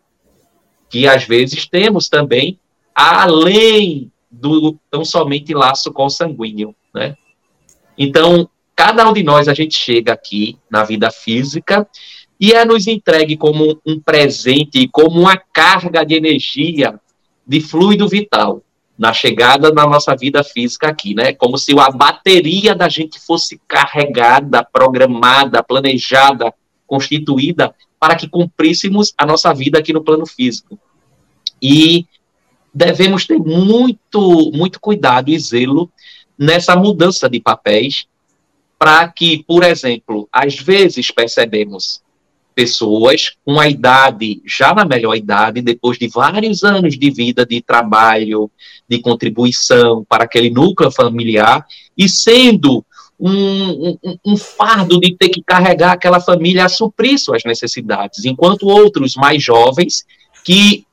que às vezes temos também além do tão somente laço consanguíneo, né? Então, cada um de nós a gente chega aqui na vida física e é nos entregue como um presente, como uma carga de energia, de fluido vital na chegada na nossa vida física aqui, né? Como se a bateria da gente fosse carregada, programada, planejada, constituída para que cumpríssemos a nossa vida aqui no plano físico. E devemos ter muito, muito cuidado e zelo nessa mudança de papéis para que, por exemplo, às vezes percebemos pessoas com a idade, já na melhor idade, depois de vários anos de vida, de trabalho, de contribuição para aquele núcleo familiar, e sendo um, um, um, fardo de ter que carregar aquela família a suprir suas necessidades, enquanto outros mais jovens que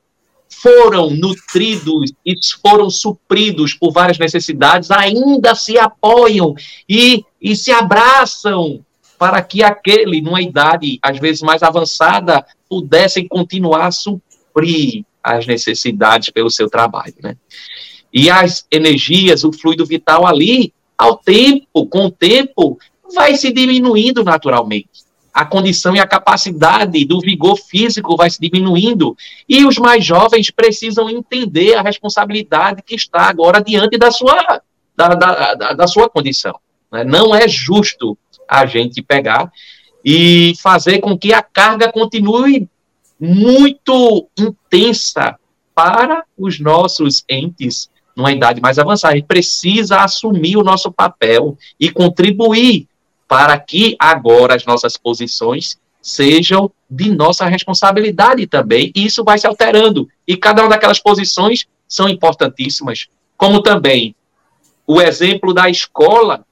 foram nutridos e foram supridos por várias necessidades, ainda se apoiam e, e se abraçam para que aquele, numa idade às vezes mais avançada, pudessem continuar a suprir as necessidades pelo seu trabalho, né? E as energias, o fluido vital ali, ao tempo, com o tempo, vai se diminuindo naturalmente. A condição e a capacidade do vigor físico vai se diminuindo. E os mais jovens precisam entender a responsabilidade que está agora diante da sua, da, da, da, da sua condição. Né? Não é justo a gente pegar e fazer com que a carga continue muito intensa para os nossos entes numa idade mais avançada. Gente precisa assumir o nosso papel e contribuir para que agora as nossas posições sejam de nossa responsabilidade também. E isso vai se alterando. E cada uma daquelas posições são importantíssimas, como também o exemplo da escola,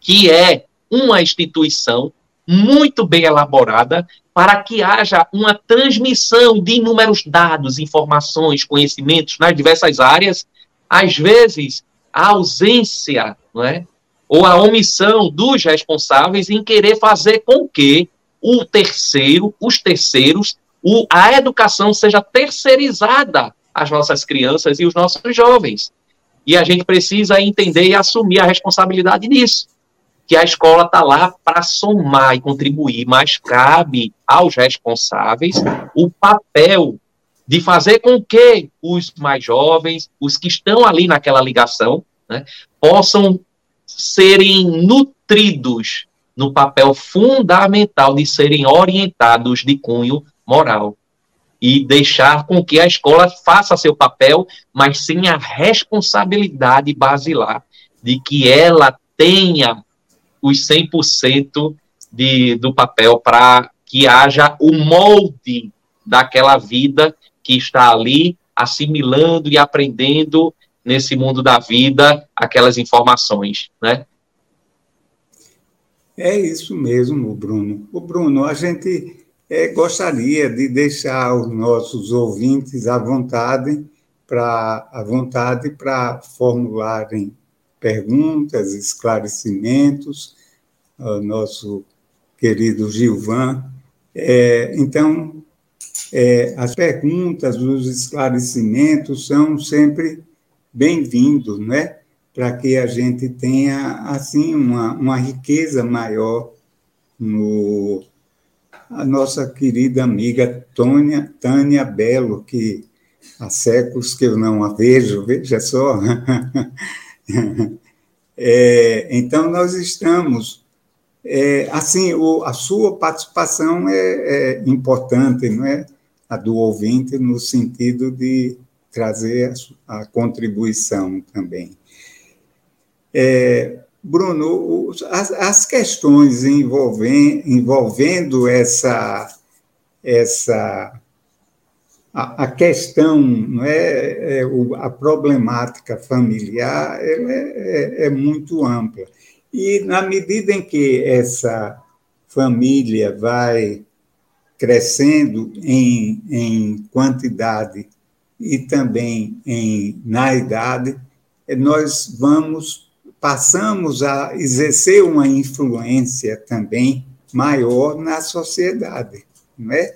que é uma instituição muito bem elaborada para que haja uma transmissão de inúmeros dados, informações, conhecimentos nas diversas áreas. Às vezes, a ausência, não é? ou a omissão dos responsáveis em querer fazer com que o terceiro, os terceiros, o, a educação seja terceirizada às nossas crianças e os nossos jovens. E a gente precisa entender e assumir a responsabilidade nisso. Que a escola está lá para somar e contribuir, mas cabe aos responsáveis o papel de fazer com que os mais jovens, os que estão ali naquela ligação, né, possam serem nutridos no papel fundamental de serem orientados de cunho moral e deixar com que a escola faça seu papel, mas sem a responsabilidade basilar de que ela tenha os 100% de, do papel para que haja o molde daquela vida que está ali assimilando e aprendendo nesse mundo da vida aquelas informações, né? É isso mesmo, Bruno. O Bruno, a gente é, gostaria de deixar os nossos ouvintes à vontade para à vontade para formularem perguntas, esclarecimentos, ao nosso querido Gilvan. É, então, é, as perguntas, os esclarecimentos são sempre bem-vindos, né? Para que a gente tenha assim uma, uma riqueza maior no a nossa querida amiga Tônia, Tânia Belo, que há séculos que eu não a vejo, veja só. é, então, nós estamos. É, assim, o, a sua participação é, é, importante, não é? A do ouvinte, no sentido de trazer a, a contribuição também. É, Bruno, as, as questões envolvendo, envolvendo essa, essa a, a questão, não é, é, a problemática familiar, é, é, é muito ampla. E na medida em que essa família vai crescendo em, em quantidade e também em, na idade, nós vamos passamos a exercer uma influência também maior na sociedade, não é?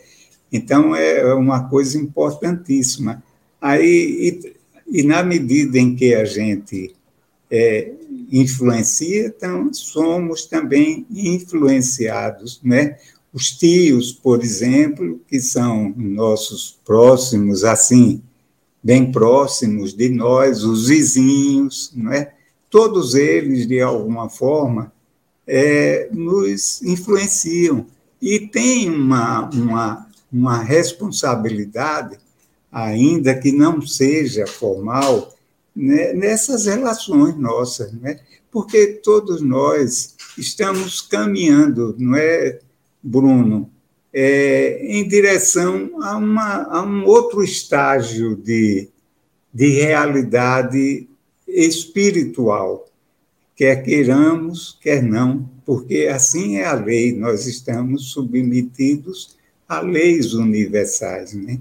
Então é uma coisa importantíssima. Aí e, e na medida em que a gente é, influencia, então somos também influenciados, né? Os tios, por exemplo, que são nossos próximos, assim, bem próximos de nós, os vizinhos, não é? todos eles, de alguma forma, é, nos influenciam e tem uma, uma, uma responsabilidade, ainda que não seja formal, né, nessas relações nossas, né? porque todos nós estamos caminhando, não é, Bruno, é, em direção a, uma, a um outro estágio de, de realidade espiritual, quer queiramos, quer não, porque assim é a lei, nós estamos submetidos a leis universais, né?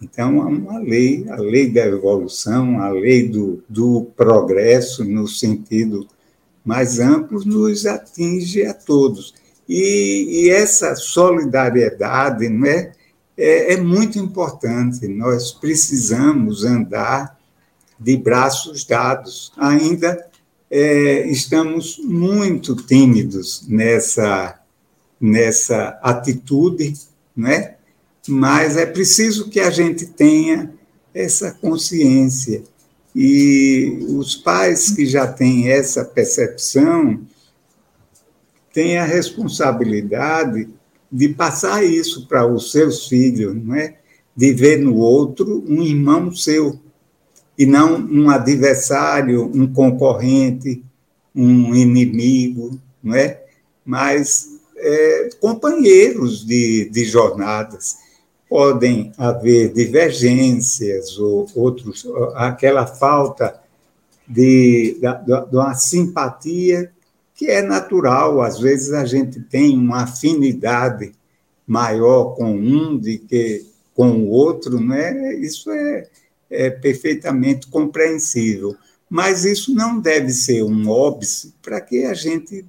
Então, há uma lei, a lei da evolução, a lei do, do progresso, no sentido mais amplo, nos atinge a todos. E, e essa solidariedade né, é, é muito importante, nós precisamos andar de braços dados. Ainda é, estamos muito tímidos nessa, nessa atitude, né? mas é preciso que a gente tenha essa consciência. E os pais que já têm essa percepção têm a responsabilidade de passar isso para os seus filhos, não é? De ver no outro um irmão seu, e não um adversário, um concorrente, um inimigo, não é? Mas é, companheiros de, de jornadas. Podem haver divergências ou outros, aquela falta de, de, uma simpatia que é natural. Às vezes a gente tem uma afinidade maior com um do que com o outro, né? isso é, é perfeitamente compreensível. Mas isso não deve ser um óbice para que a gente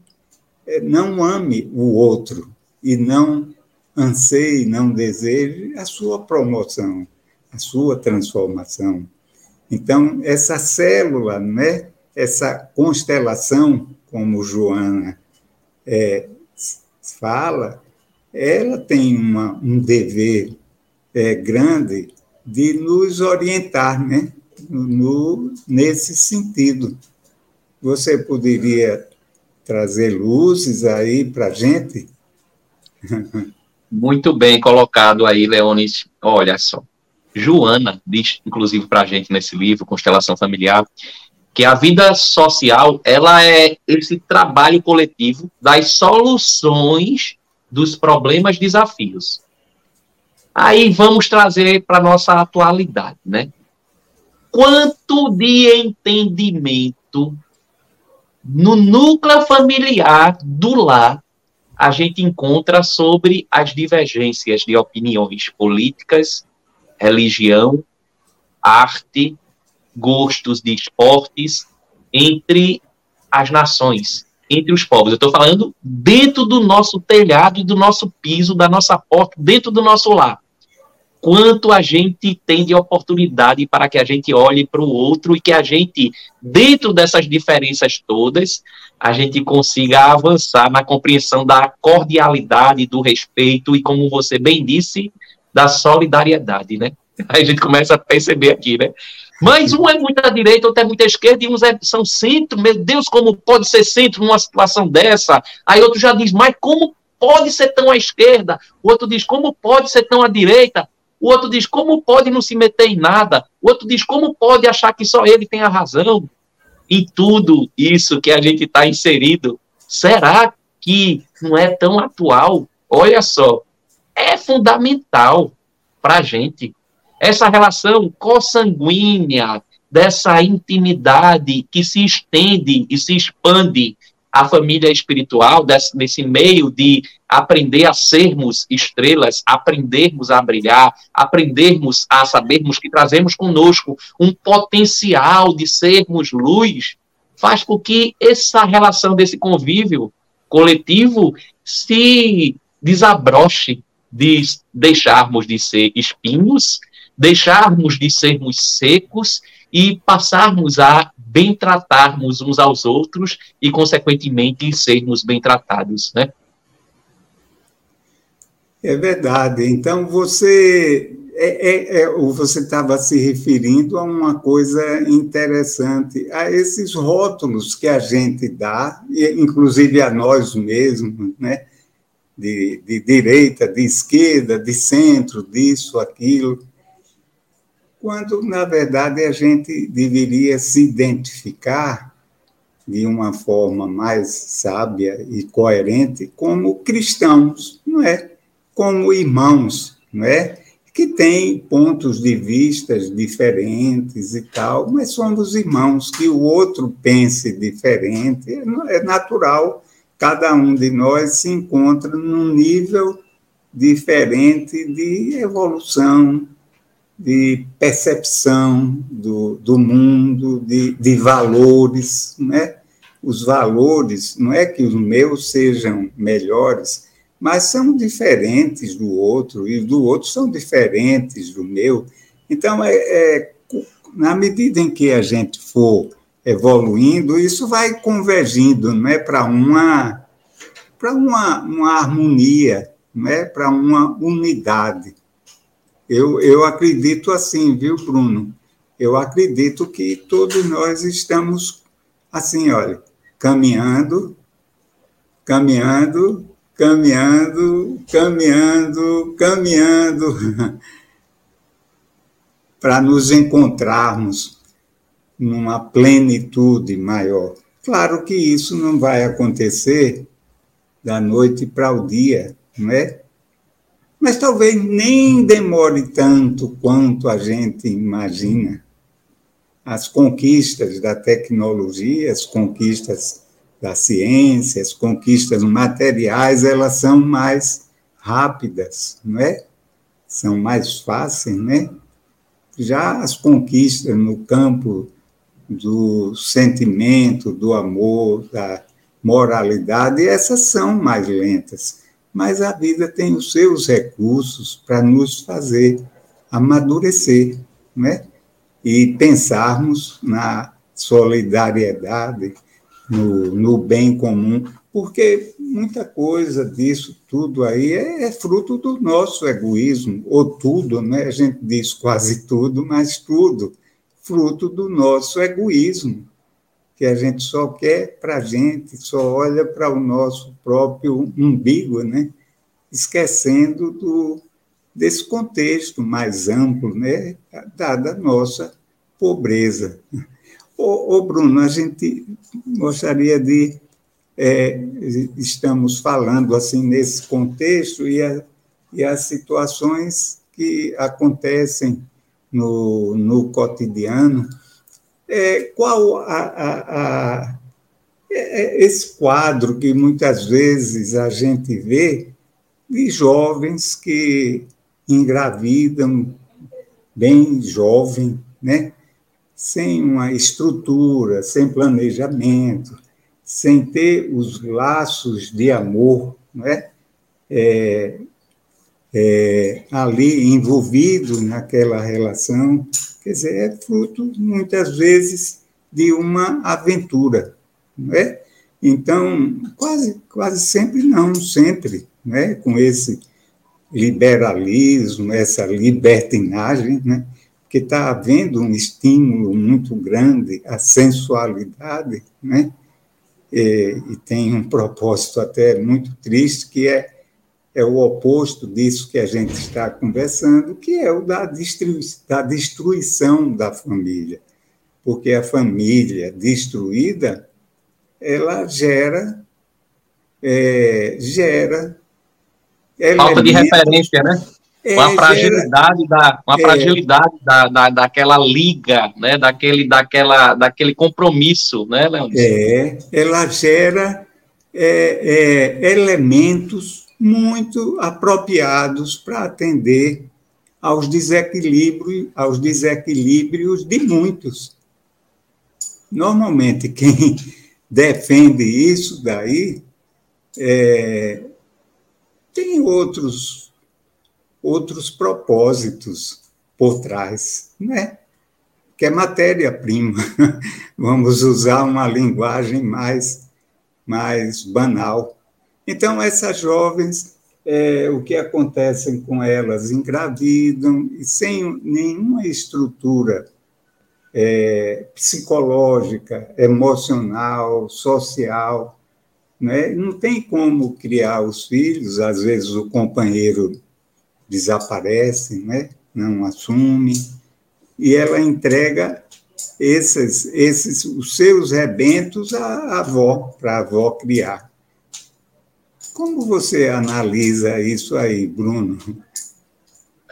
não ame o outro e não anseie, não deseje a sua promoção, a sua transformação. Então, essa célula, né, essa constelação, como Joana é, fala, ela tem uma, um dever é, grande de nos orientar né, no, nesse sentido. Você poderia trazer luzes aí para a gente? Muito bem colocado aí, Leonis. Olha só. Joana diz, inclusive, para a gente nesse livro, Constelação Familiar, que a vida social ela é esse trabalho coletivo das soluções dos problemas, desafios. Aí vamos trazer para nossa atualidade, né? Quanto de entendimento no núcleo familiar do lar a gente encontra sobre as divergências de opiniões políticas, religião, arte, gostos de esportes entre as nações, entre os povos. Eu estou falando dentro do nosso telhado, do nosso piso, da nossa porta, dentro do nosso lar. Quanto a gente tem de oportunidade para que a gente olhe para o outro e que a gente, dentro dessas diferenças todas, a gente consiga avançar na compreensão da cordialidade, do respeito e, como você bem disse, da solidariedade, né? Aí a gente começa a perceber aqui, né? Mas um é muita direita, outro é muita esquerda, e uns é, são centro. Meu Deus, como pode ser centro numa situação dessa? Aí outro já diz, mas como pode ser tão à esquerda? O outro diz, como pode ser tão à direita? O outro diz, como pode não se meter em nada? O outro diz, como pode achar que só ele tem a razão? Em tudo isso que a gente está inserido, será que não é tão atual? Olha só, é fundamental para a gente. Essa relação consanguínea, dessa intimidade que se estende e se expande a família espiritual, desse, nesse meio de aprender a sermos estrelas, aprendermos a brilhar, aprendermos a sabermos que trazemos conosco um potencial de sermos luz, faz com que essa relação desse convívio coletivo se desabroche de deixarmos de ser espinhos, deixarmos de sermos secos e passarmos a bem tratarmos uns aos outros e, consequentemente, sermos bem tratados, né? É verdade. Então, você é, é, é, você estava se referindo a uma coisa interessante, a esses rótulos que a gente dá, inclusive a nós mesmos, né? de, de direita, de esquerda, de centro, disso, aquilo, quando, na verdade, a gente deveria se identificar de uma forma mais sábia e coerente como cristãos, não é? Como irmãos, não é? Que têm pontos de vistas diferentes e tal, mas somos irmãos, que o outro pense diferente, é natural cada um de nós se encontra num nível diferente de evolução, de percepção do, do mundo, de, de valores, né? Os valores, não é que os meus sejam melhores, mas são diferentes do outro, e do outro são diferentes do meu. Então, é, é na medida em que a gente for evoluindo, isso vai convergindo né, para uma, uma, uma harmonia, né, para uma unidade. Eu, eu acredito assim, viu, Bruno? Eu acredito que todos nós estamos assim, olha, caminhando, caminhando, caminhando, caminhando, caminhando, para nos encontrarmos numa plenitude maior. Claro que isso não vai acontecer da noite para o dia, não é? Mas talvez nem demore tanto quanto a gente imagina. as conquistas da tecnologia, as conquistas da ciência, as conquistas materiais, elas são mais rápidas, não é? São mais fáceis, né? Já as conquistas no campo do sentimento, do amor, da moralidade, essas são mais lentas. Mas a vida tem os seus recursos para nos fazer amadurecer, né? E pensarmos na solidariedade, no, no bem comum, porque muita coisa disso tudo aí é, é, fruto do nosso egoísmo, ou tudo, né? A gente diz quase tudo, mas tudo, fruto do nosso egoísmo, que a gente só quer para a gente, só olha para o nosso próprio umbigo, né? Esquecendo do, desse contexto mais amplo, né? Dada a nossa pobreza. Ô, ô, Bruno, a gente gostaria de. É, estamos falando assim nesse contexto e, a, e as situações que acontecem no, no cotidiano. É, qual a, a, a é, é esse quadro que muitas vezes a gente vê de jovens que engravidam bem jovem, né? sem uma estrutura, sem planejamento, sem ter os laços de amor não é? É, é ali envolvido naquela relação, quer dizer, é fruto, muitas vezes, de uma aventura, não é? Então, quase, quase sempre não, sempre, né? com esse liberalismo, essa libertinagem, né? que está havendo um estímulo muito grande à sensualidade, né? E, e, tem um propósito até muito triste, que é, é o oposto disso que a gente está conversando, que é o da, destrui, da destruição da família. Porque a família destruída, ela gera, é, gera Falta de referência, né? uma fragilidade da uma é, fragilidade da, da, daquela liga né daquele daquela daquele compromisso né Leandro? é ela gera é, é, elementos muito apropriados para atender aos desequilíbrios aos desequilíbrios de muitos normalmente quem defende isso daí é, tem outros outros propósitos por trás, né? que é matéria-prima. Vamos usar uma linguagem mais, mais banal. Então, essas jovens, é, o que acontece com elas? Engravidam e sem nenhuma estrutura é, psicológica, emocional, social. Né? Não tem como criar os filhos, às vezes o companheiro desaparece, né? não assume, e ela entrega esses, esses os seus rebentos à avó, para a avó criar. Como você analisa isso aí, Bruno?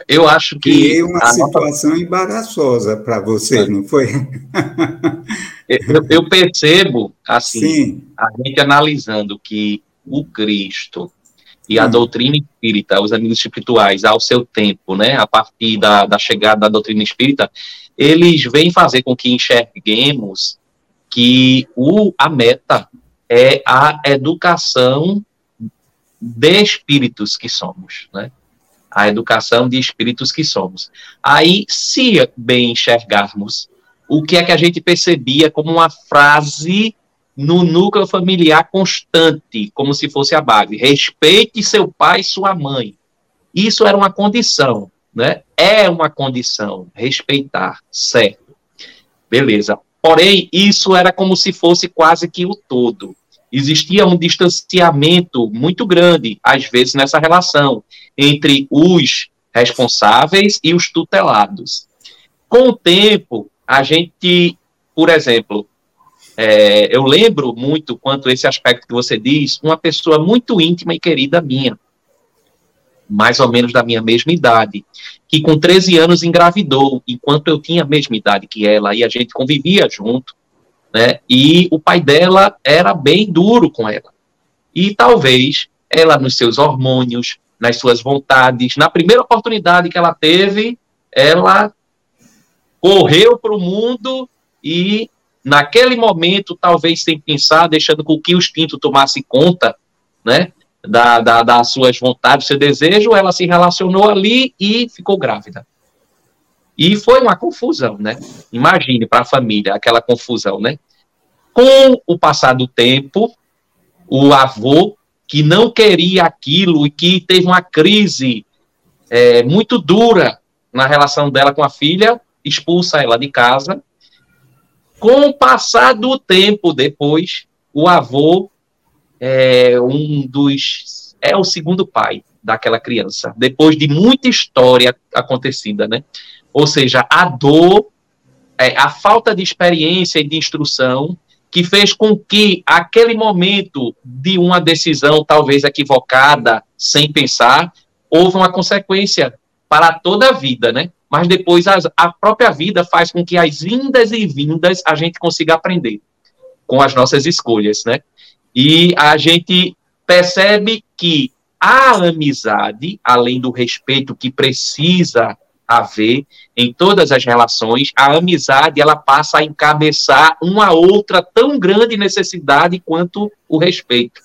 Eu acho que. é uma situação nossa... embaraçosa para você, não foi? eu, eu, percebo, assim, Sim. a gente analisando que o Cristo e a hum. doutrina espírita, os amigos espirituais, ao seu tempo, né, a partir da, da chegada da doutrina espírita, eles vêm fazer com que enxerguemos que o, a meta é a educação de espíritos que somos, né? A educação de espíritos que somos. Aí, se bem enxergarmos, o que é que a gente percebia como uma frase no núcleo familiar constante, como se fosse a base. Respeite seu pai e sua mãe. Isso era uma condição, né? É uma condição, respeitar, certo. Beleza. Porém, isso era como se fosse quase que o todo. Existia um distanciamento muito grande, às vezes, nessa relação entre os responsáveis e os tutelados. Com o tempo, a gente, por exemplo, é, eu lembro muito quanto esse aspecto que você diz, uma pessoa muito íntima e querida minha. mais ou menos da minha mesma idade, que com 13 anos engravidou, enquanto eu tinha a mesma idade que ela, e a gente convivia junto, né? E o pai dela era bem duro com ela. E talvez ela, nos seus hormônios, nas suas vontades, na primeira oportunidade que ela teve, ela correu para o mundo e, naquele momento, talvez sem pensar, deixando com que o instinto tomasse conta, né? Da, da, das suas vontades, seu desejo, ela se relacionou ali e ficou grávida. E foi uma confusão, né? Imagine para a família aquela confusão, né? Com o passar do tempo, o avô, que não queria aquilo e que teve uma crise é, muito dura na relação dela com a filha, expulsa ela de casa. Com o passar do tempo depois, o avô é um dos. é o segundo pai daquela criança, depois de muita história acontecida, né? Ou seja, a dor, é, a falta de experiência e de instrução que fez com que aquele momento de uma decisão talvez equivocada, sem pensar, houve uma consequência para toda a vida, né? Mas depois a, a própria vida faz com que as vindas e vindas a gente consiga aprender com as nossas escolhas, né? E a gente percebe que a amizade, além do respeito que precisa haver em todas as relações, a amizade ela passa a encabeçar uma outra tão grande necessidade quanto o respeito.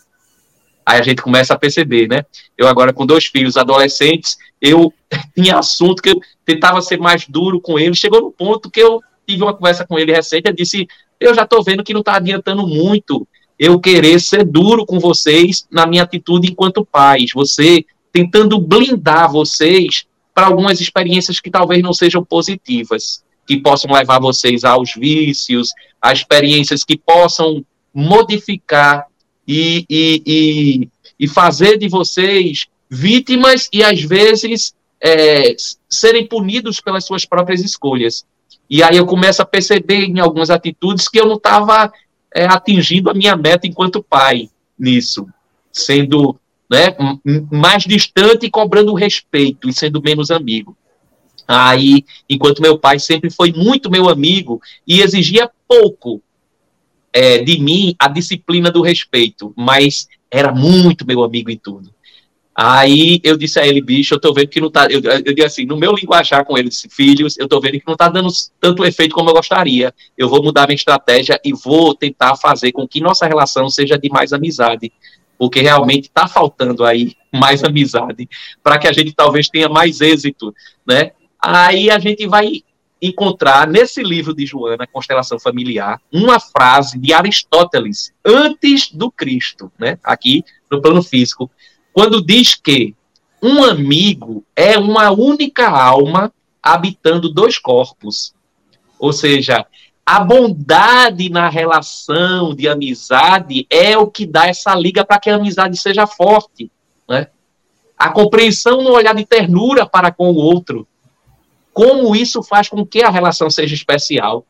Aí a gente começa a perceber, né? Eu agora com dois filhos adolescentes, eu tinha assunto que eu tentava ser mais duro com eles, chegou no ponto que eu tive uma conversa com ele recente, eu disse, eu já estou vendo que não está adiantando muito eu querer ser duro com vocês na minha atitude enquanto pais, você tentando blindar vocês para algumas experiências que talvez não sejam positivas, que possam levar vocês aos vícios, a experiências que possam modificar e, e, e, e fazer de vocês vítimas e, às vezes, é, serem punidos pelas suas próprias escolhas. E aí eu começo a perceber em algumas atitudes que eu não estava é, atingindo a minha meta enquanto pai nisso, sendo né, mais distante e cobrando respeito e sendo menos amigo. Aí, enquanto meu pai sempre foi muito meu amigo e exigia pouco é, de mim a disciplina do respeito, mas era muito meu amigo em tudo. Aí eu disse a ele, bicho, eu tô vendo que não tá. Eu, eu disse assim, no meu linguajar com ele, filhos, eu tô vendo que não tá dando tanto efeito como eu gostaria. Eu vou mudar minha estratégia e vou tentar fazer com que nossa relação seja de mais amizade porque realmente está faltando aí mais amizade, para que a gente talvez tenha mais êxito, né? Aí a gente vai encontrar nesse livro de Joana, Constelação Familiar, uma frase de Aristóteles, antes do Cristo, né? Aqui no plano físico, quando diz que um amigo é uma única alma habitando dois corpos. Ou seja, a bondade na relação de amizade é o que dá essa liga para que a amizade seja forte. Né? A compreensão no olhar de ternura para com o outro. Como isso faz com que a relação seja especial.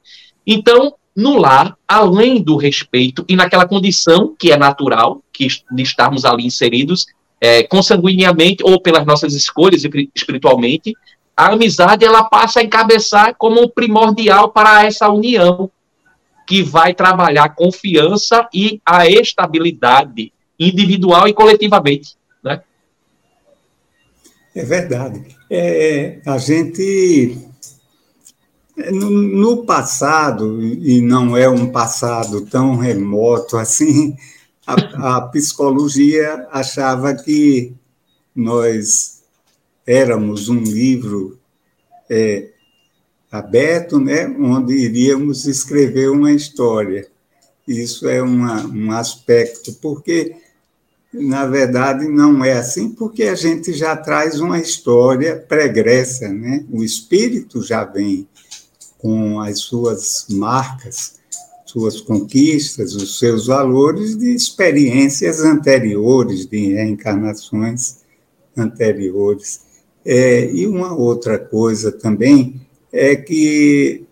Então, no lar, além do respeito e naquela condição que é natural, que de estarmos ali inseridos, é, consanguineamente ou pelas nossas escolhas espiritualmente, a amizade ela passa a encabeçar como um primordial para essa união que vai trabalhar confiança e a estabilidade individual e coletivamente, né? É verdade. É, a gente no, no passado e não é um passado tão remoto assim, a, a psicologia achava que nós éramos um livro é, aberto, né, onde iríamos escrever uma história. Isso é uma, um aspecto, porque, na verdade, não é assim, porque a gente já traz uma história pregressa, né? o espírito já vem com as suas marcas, suas conquistas, os seus valores de experiências anteriores, de reencarnações anteriores. É, e uma outra coisa também é que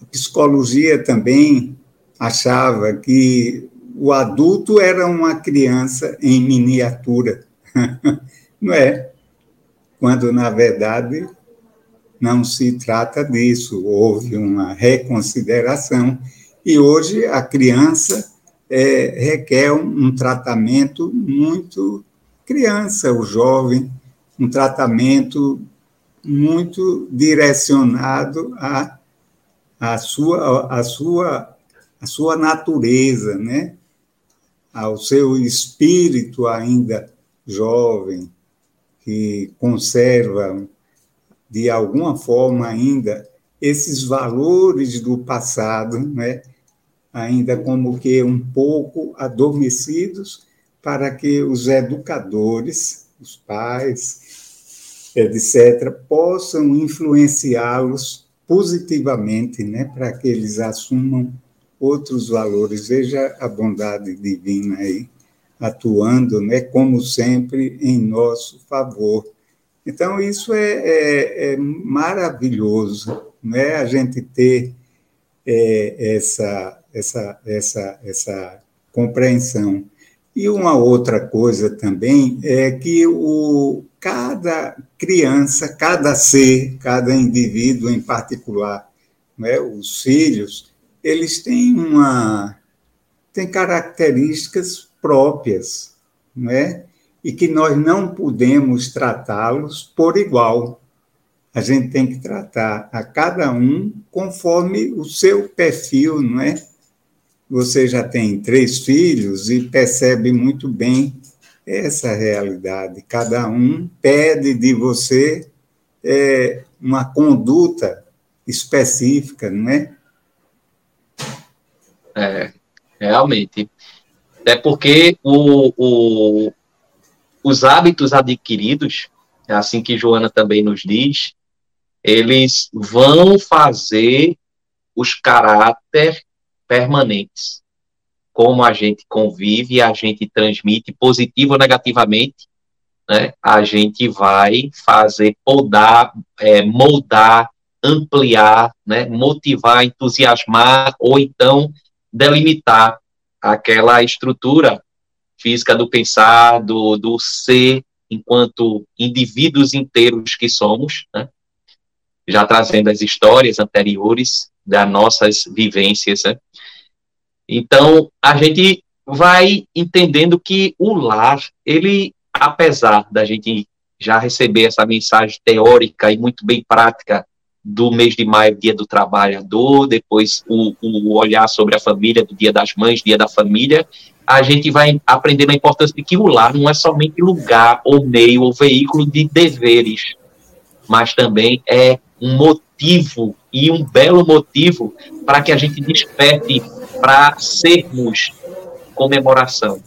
a psicologia também achava que o adulto era uma criança em miniatura. não é? Quando, na verdade, não se trata disso. Houve uma reconsideração e hoje a criança é, requer um, um, tratamento muito criança, o jovem, um tratamento muito direcionado à, à, sua, à, sua, à sua natureza, né? ao seu espírito ainda jovem, que conserva, de alguma forma ainda, esses valores do passado, né? ainda como que um pouco adormecidos, para que os educadores, os pais, etc., possam influenciá-los positivamente, né, para que eles assumam outros valores. Veja a bondade divina aí atuando, né, como sempre, em nosso favor. Então, isso é, é, é maravilhoso, né, a gente ter é, essa, essa, essa, essa compreensão. E uma outra coisa também é que o, cada criança, cada ser, cada indivíduo em particular, né, os filhos, eles têm uma têm características próprias, né? E que nós não podemos tratá-los por igual. A gente tem que tratar a cada um conforme o seu perfil, não é? Você já tem três filhos e percebe muito bem essa realidade. Cada um pede de você é, uma conduta específica, não é? É, realmente. É porque o, o, os hábitos adquiridos, é assim que Joana também nos diz, eles vão fazer os caráter permanentes. Como a gente convive, a gente transmite positivo ou negativamente, né? A gente vai fazer podar, é, moldar, ampliar, né? Motivar, entusiasmar ou então delimitar aquela estrutura física do pensar, do, do ser, enquanto indivíduos inteiros que somos, né? já trazendo as histórias anteriores das nossas vivências. Né? Então, a gente vai entendendo que o lar, ele, apesar da gente já receber essa mensagem teórica e muito bem prática do mês de maio, Dia do Trabalhador, depois o, o, olhar sobre a família, do Dia das Mães, Dia da Família, a gente vai aprendendo a importância de que o lar não é somente lugar ou meio ou veículo de deveres, mas também é um motivo e um belo motivo para que a gente desperte para sermos comemoração,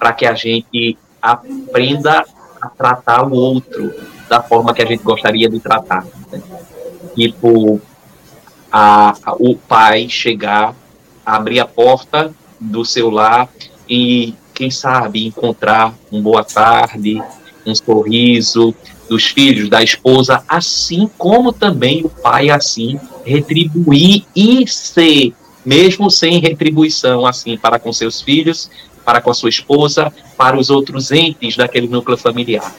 para que a gente aprenda a tratar o outro da forma que a gente gostaria de tratar. Né? tipo a, a, o pai chegar, abrir a porta do seu lar e, quem sabe, encontrar um boa tarde, um sorriso dos filhos, da esposa, assim como também o pai, assim, retribuir e ser, mesmo sem retribuição, assim, para com seus filhos, para com a sua esposa, para os outros entes daquele núcleo familiar.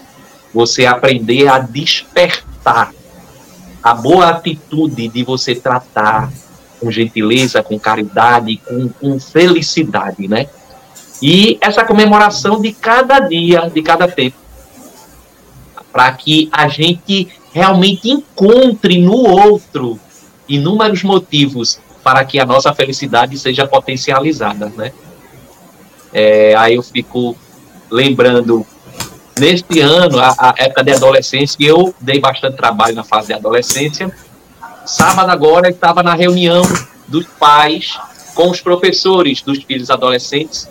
Você aprender a despertar a boa atitude de você tratar com gentileza, com caridade, com, com felicidade, né? E essa comemoração de cada dia, de cada tempo, para que a gente realmente encontre no outro inúmeros motivos para que a nossa felicidade seja potencializada, né? É, aí eu fico lembrando Neste ano, a, a, época de adolescência, eu dei bastante trabalho na fase de adolescência. Sábado agora estava na reunião dos pais com os professores dos filhos adolescentes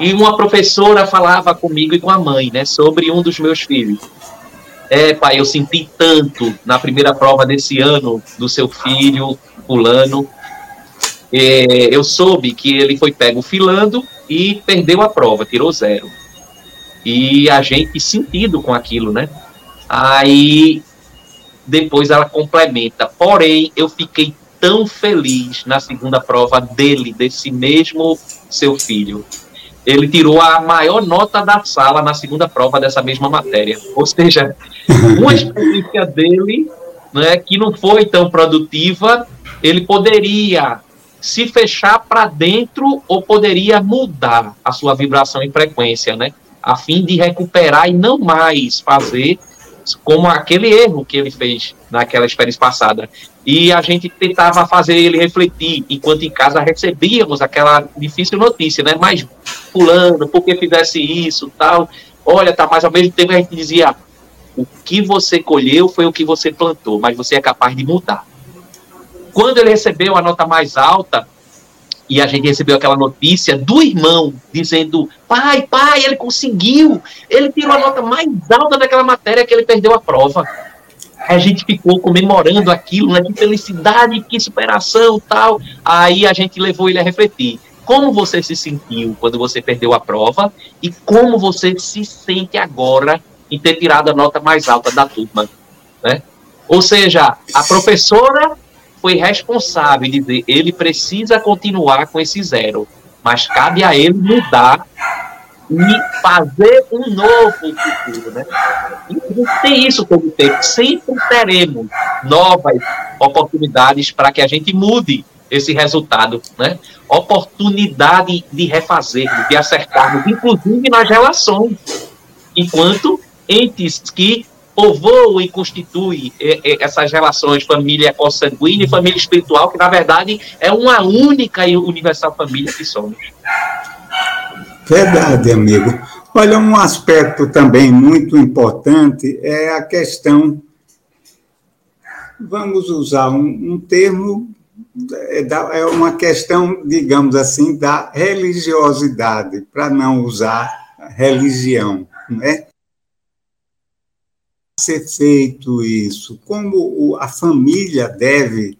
e uma professora falava comigo e com a mãe, né, sobre um dos meus filhos. É, pai, eu senti tanto na primeira prova desse ano do seu filho, fulano. É, eu soube que ele foi pego filando e perdeu a prova, tirou zero e a gente sentido com aquilo, né? Aí depois ela complementa. Porém, eu fiquei tão feliz na segunda prova dele, desse mesmo seu filho, ele tirou a maior nota da sala na segunda prova dessa mesma matéria. Ou seja, uma experiência dele, né, que não foi tão produtiva, ele poderia se fechar para dentro ou poderia mudar a sua vibração e frequência, né? A fim de recuperar e não mais fazer como aquele erro que ele fez naquela experiência passada. E a gente tentava fazer ele refletir, enquanto em casa recebíamos aquela difícil notícia, né? Mas, fulano, por que fizesse isso, tal? Olha, tá, mas ao mesmo tempo a gente dizia, o que você colheu foi o que você plantou, mas você é capaz de mudar. Quando ele recebeu a nota mais alta, e a gente recebeu aquela notícia do irmão dizendo: pai, pai, ele conseguiu, ele tirou a nota mais alta daquela matéria que ele perdeu a prova a gente ficou comemorando aquilo, né? Que felicidade, que superação, tal. Aí a gente levou ele a refletir. Como você se sentiu quando você perdeu a prova e como você se sente agora em ter tirado a nota mais alta da turma, né? Ou seja, a professora foi responsável de dizer ele precisa continuar com esse zero, mas cabe a ele mudar e fazer um novo futuro, né? E tem isso todo tempo. Sempre teremos novas oportunidades para que a gente mude esse resultado, né? Oportunidade de refazer, de acertarmos, inclusive nas relações, enquanto entes que povoam e constituem essas relações família consanguínea e família espiritual, que na verdade é uma única e universal família que somos. Verdade, amigo. Olha, um aspecto também muito importante é a questão. Vamos usar um, um termo, é, é uma questão, digamos assim, da religiosidade, para não usar religião, né? Ser feito isso, como a família deve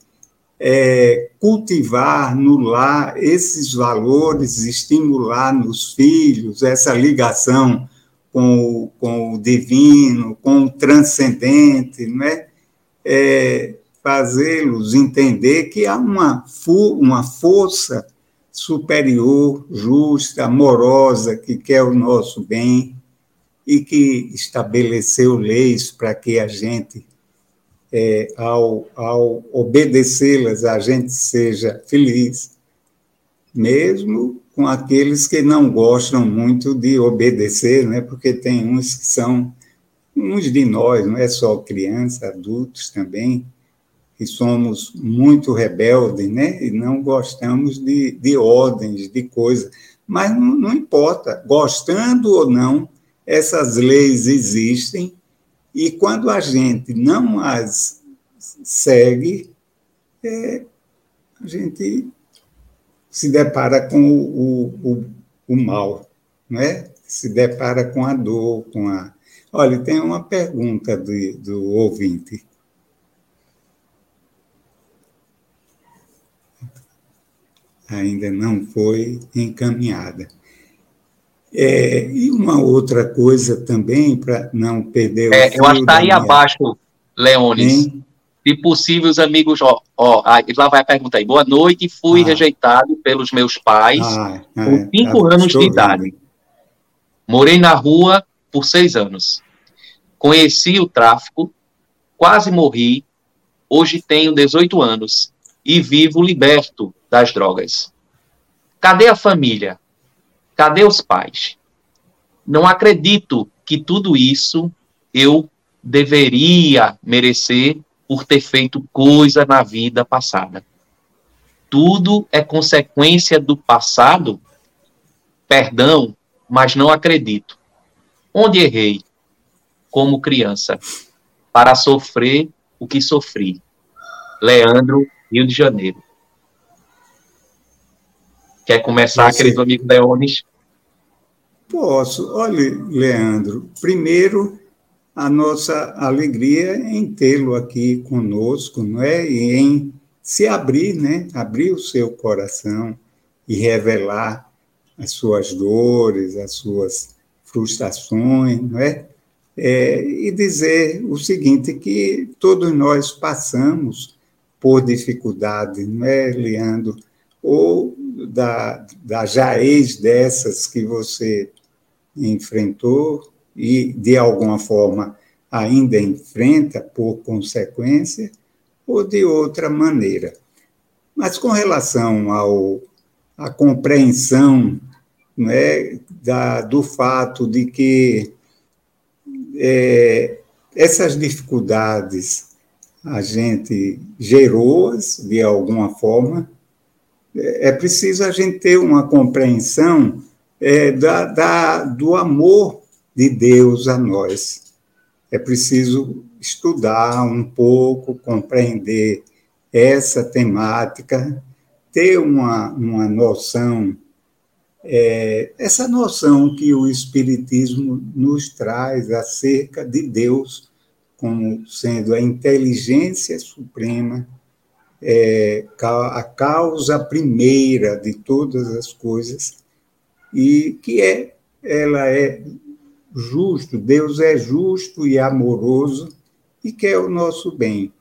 é, cultivar no lar esses valores, estimular nos filhos essa ligação com o, com o divino, com o transcendente, não é? é Fazê-los entender que há uma, uma força superior, justa, amorosa, que quer o nosso bem e que estabeleceu leis para que a gente é, ao, ao obedecê-las, a gente seja feliz, mesmo com aqueles que não gostam muito de obedecer, né? porque tem uns que são, uns de nós, não é só criança, adultos também, que somos muito rebeldes, né? E não gostamos de, de ordens, de coisas. Mas não, não importa, gostando ou não, essas leis existem e quando a gente não as segue, é, a gente se depara com o, o, o, mal, não é? se depara com a dor, com a. Olha, tem uma pergunta do, do ouvinte. Ainda não foi encaminhada. É, e uma outra coisa também, para não perder o. É, eu acho que está aí minha... abaixo, Leones. Hein? Se possível, os amigos, ó, ó, lá vai a pergunta aí. Boa noite, fui ah. rejeitado pelos meus pais ah, é, com cinco anos de idade. Morei na rua por seis anos. Conheci o tráfico, quase morri. Hoje tenho 18 anos e vivo liberto das drogas. Cadê a família? Cadê os pais? Não acredito que tudo isso eu deveria merecer por ter feito coisa na vida passada. Tudo é consequência do passado. Perdão, mas não acredito. Onde errei? Como criança, para sofrer o que sofri. Leandro, Rio de Janeiro. Quer começar, Você... querido amigo Leones? Posso. Olha, Leandro, primeiro, a nossa alegria em tê-lo aqui conosco, não é? E em se abrir, né? Abrir o seu coração e revelar as suas dores, as suas frustrações, não é? é e dizer o seguinte, que todos nós passamos por dificuldades, não é, Leandro? Ou da, da jaez dessas que você enfrentou e, de alguma forma, ainda enfrenta por consequência, ou de outra maneira. Mas com relação ao, à compreensão né, da, do fato de que é, essas dificuldades a gente gerou-as de alguma forma, é, preciso a gente ter uma compreensão é, da, da, do amor de Deus a nós. É preciso estudar um pouco, compreender essa temática, ter uma, uma noção, é, essa noção que o Espiritismo nos traz acerca de Deus como sendo a inteligência suprema, é, a causa primeira de todas as coisas, e que é, ela é justo, Deus é justo e amoroso e quer o nosso bem.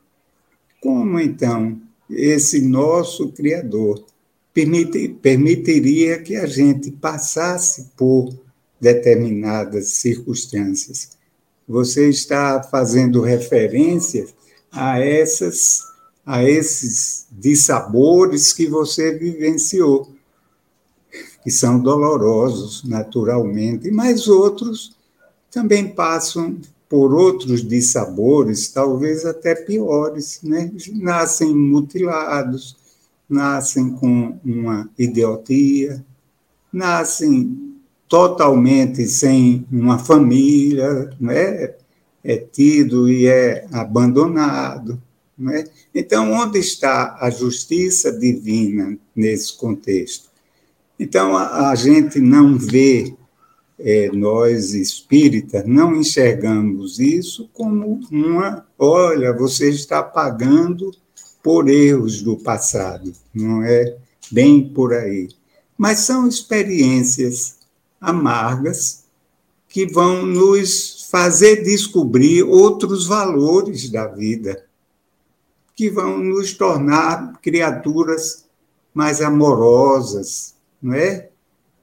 Como então esse nosso Criador permite, permitiria que a gente passasse por determinadas circunstâncias? Você está fazendo referência a essas a esses dissabores que você vivenciou, que são dolorosos naturalmente, mas outros também passam por outros dissabores, talvez até piores, né? Nascem mutilados, nascem com uma idiotia, nascem totalmente sem uma família, né? é tido e é abandonado. Né? Então, onde está a justiça divina nesse contexto? Então, a, a gente não vê é, nós espíritas não enxergamos isso como uma, olha, você está pagando por erros do passado, não é bem por aí. Mas são experiências amargas que vão nos fazer descobrir outros valores da vida, que vão nos tornar criaturas mais amorosas, não é?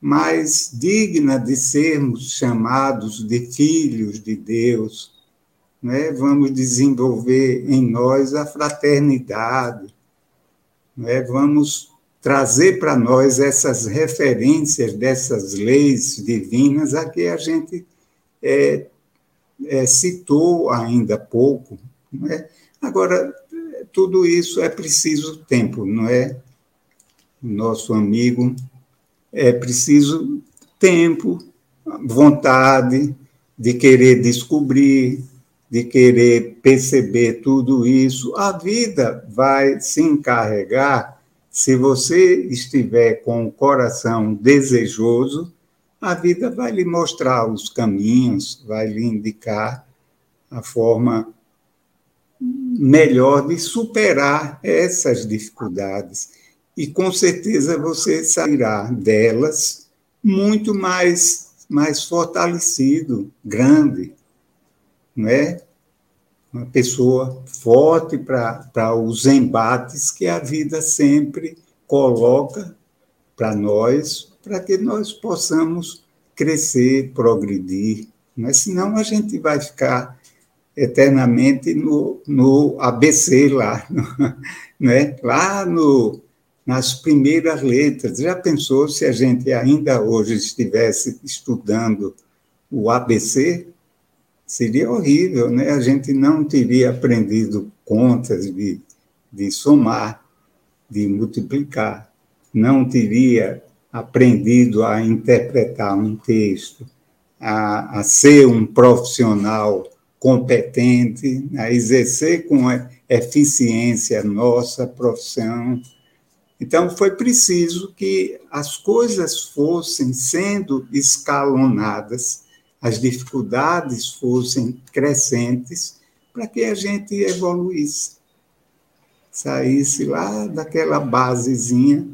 mais digna de sermos chamados de filhos de Deus. Né? Vamos desenvolver em nós a fraternidade, né? vamos trazer para nós essas referências dessas leis divinas a que a gente é, é, citou ainda há pouco. É? Agora, tudo isso é preciso tempo, não é? Nosso amigo é preciso tempo, vontade de querer descobrir, de querer perceber tudo isso. A vida vai se encarregar, se você estiver com o coração desejoso, a vida vai lhe mostrar os caminhos, vai lhe indicar a forma melhor de superar essas dificuldades e com certeza você sairá delas muito mais mais fortalecido, grande, não é? Uma pessoa forte para os embates que a vida sempre coloca para nós, para que nós possamos crescer, progredir. Mas é? senão a gente vai ficar eternamente no, no ABC lá, né? lá no, nas primeiras letras. Já pensou se a gente ainda hoje estivesse estudando o ABC? Seria horrível, né? A gente não teria aprendido contas de, de somar, de multiplicar, não teria aprendido a interpretar um texto, a, a ser um profissional competente, a exercer com eficiência nossa profissão. Então, foi preciso que as coisas fossem sendo escalonadas, as dificuldades fossem crescentes, para que a gente evoluísse, saísse lá daquela basezinha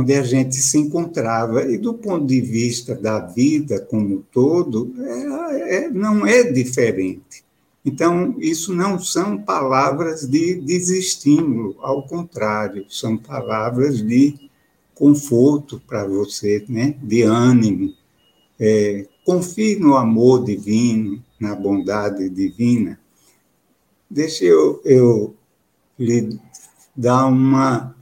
onde a gente se encontrava. E do ponto de vista da vida como um todo, é, é, não é diferente. Então, isso não são palavras de desestímulo, ao contrário, são palavras de conforto para você, né? de ânimo. É, confie no amor divino, na bondade divina. Deixa eu, eu lhe dar uma,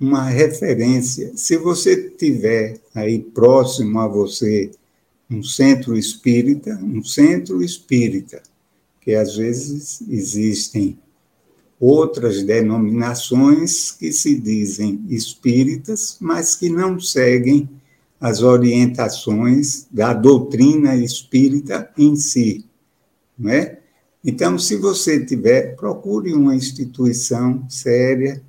uma referência. Se você tiver aí próximo a você um centro espírita, um centro espírita, que às vezes existem outras denominações que se dizem espíritas, mas que não seguem as orientações da doutrina espírita em si, não é? Então, se você tiver, procure uma instituição séria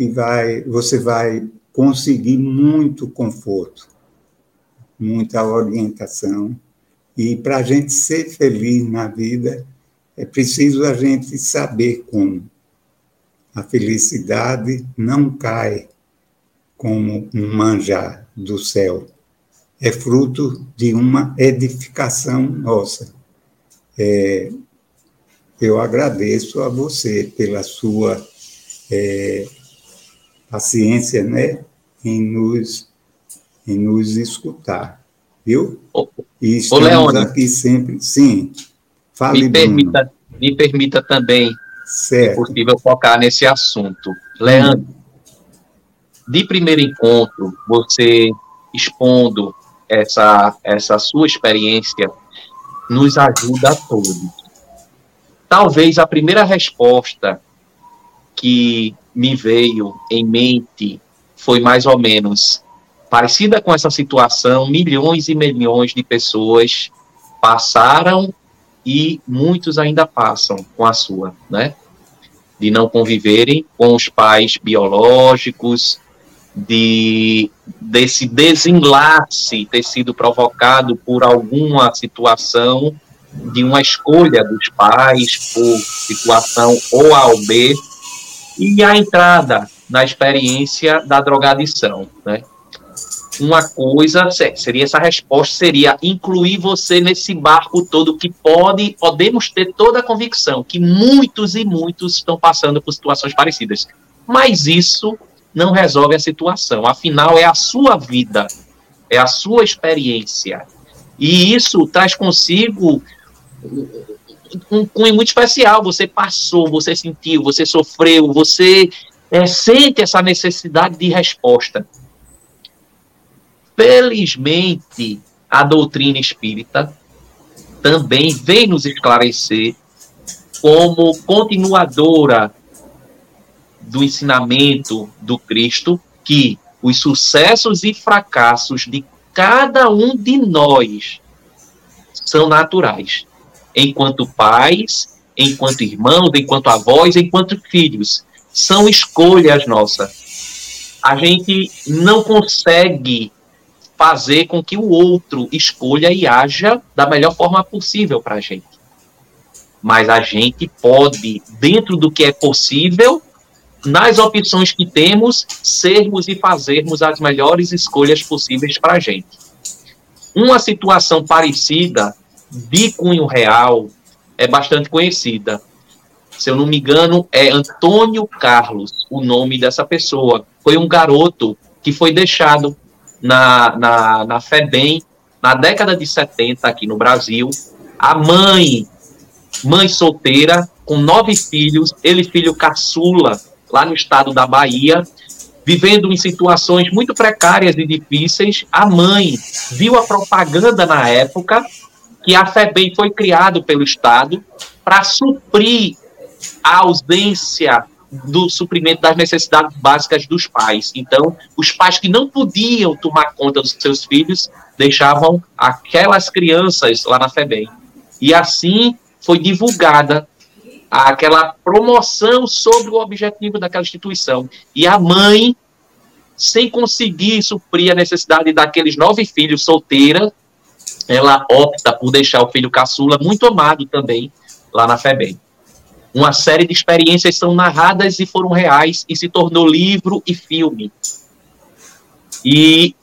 que vai, você vai conseguir muito conforto, muita orientação. E para a gente ser feliz na vida, é preciso a gente saber como. A felicidade não cai como um manjar do céu. É fruto de uma edificação nossa. É, eu agradeço a você pela sua é, paciência né, em, nos, em nos escutar, viu? E estamos aqui sempre. Sim, fale, me permita, me permita também, certo. se possível, focar nesse assunto. Leandro, de primeiro encontro, você expondo essa, essa sua experiência nos ajuda a todos. Talvez a primeira resposta que me veio em mente foi mais ou menos parecida com essa situação. Milhões e milhões de pessoas passaram e muitos ainda passam com a sua, né? De não conviverem com os pais biológicos, de desse desenlace ter sido provocado por alguma situação de uma escolha dos pais por situação ou A ou B e a entrada na experiência da drogadição, né? Uma coisa seria essa resposta seria incluir você nesse barco todo que pode podemos ter toda a convicção que muitos e muitos estão passando por situações parecidas, mas isso não resolve a situação. Afinal é a sua vida, é a sua experiência e isso traz consigo um cunho muito especial. Você passou, você sentiu, você sofreu, você é, sente essa necessidade de resposta. Felizmente, a doutrina espírita também vem nos esclarecer como continuadora do ensinamento do Cristo que os sucessos e fracassos de cada um de nós são naturais enquanto pais, enquanto irmãos, enquanto avós, enquanto filhos. São escolhas nossas. A gente não consegue fazer com que o outro escolha e haja da melhor forma possível para a gente. Mas a gente pode, dentro do que é possível, nas opções que temos, sermos e fazermos as melhores escolhas possíveis para a gente. Uma situação parecida de cunho real é bastante conhecida. Se eu não me engano, é Antônio Carlos, o nome dessa pessoa. Foi um garoto que foi deixado na, na, na FEBEM na década de 70 aqui no Brasil. A mãe, mãe solteira, com nove filhos, ele filho caçula, lá no estado da Bahia, vivendo em situações muito precárias e difíceis. A mãe viu a propaganda na época que a FEBEM foi criado pelo Estado para suprir a ausência do suprimento das necessidades básicas dos pais. Então, os pais que não podiam tomar conta dos seus filhos deixavam aquelas crianças lá na FEBEM. E assim foi divulgada aquela promoção sobre o objetivo daquela instituição. E a mãe, sem conseguir suprir a necessidade daqueles nove filhos solteira, ela opta por deixar o filho caçula muito amado também lá na FEBEM. Uma série de experiências são narradas e foram reais e se tornou livro e filme. E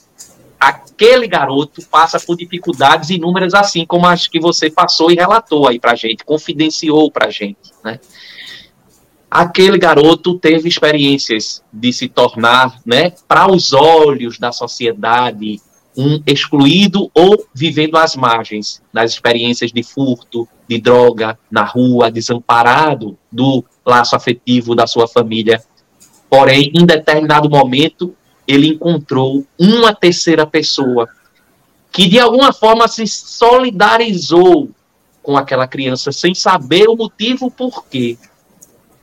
aquele garoto passa por dificuldades inúmeras, assim como as que você passou e relatou aí para gente, confidenciou para gente, né? aquele garoto teve experiências de se tornar, né, para os olhos da sociedade, um excluído ou vivendo às margens das experiências de furto, de droga na rua, desamparado do laço afetivo da sua família. Porém, em determinado momento, ele encontrou uma terceira pessoa que de alguma forma se solidarizou com aquela criança sem saber o motivo por quê.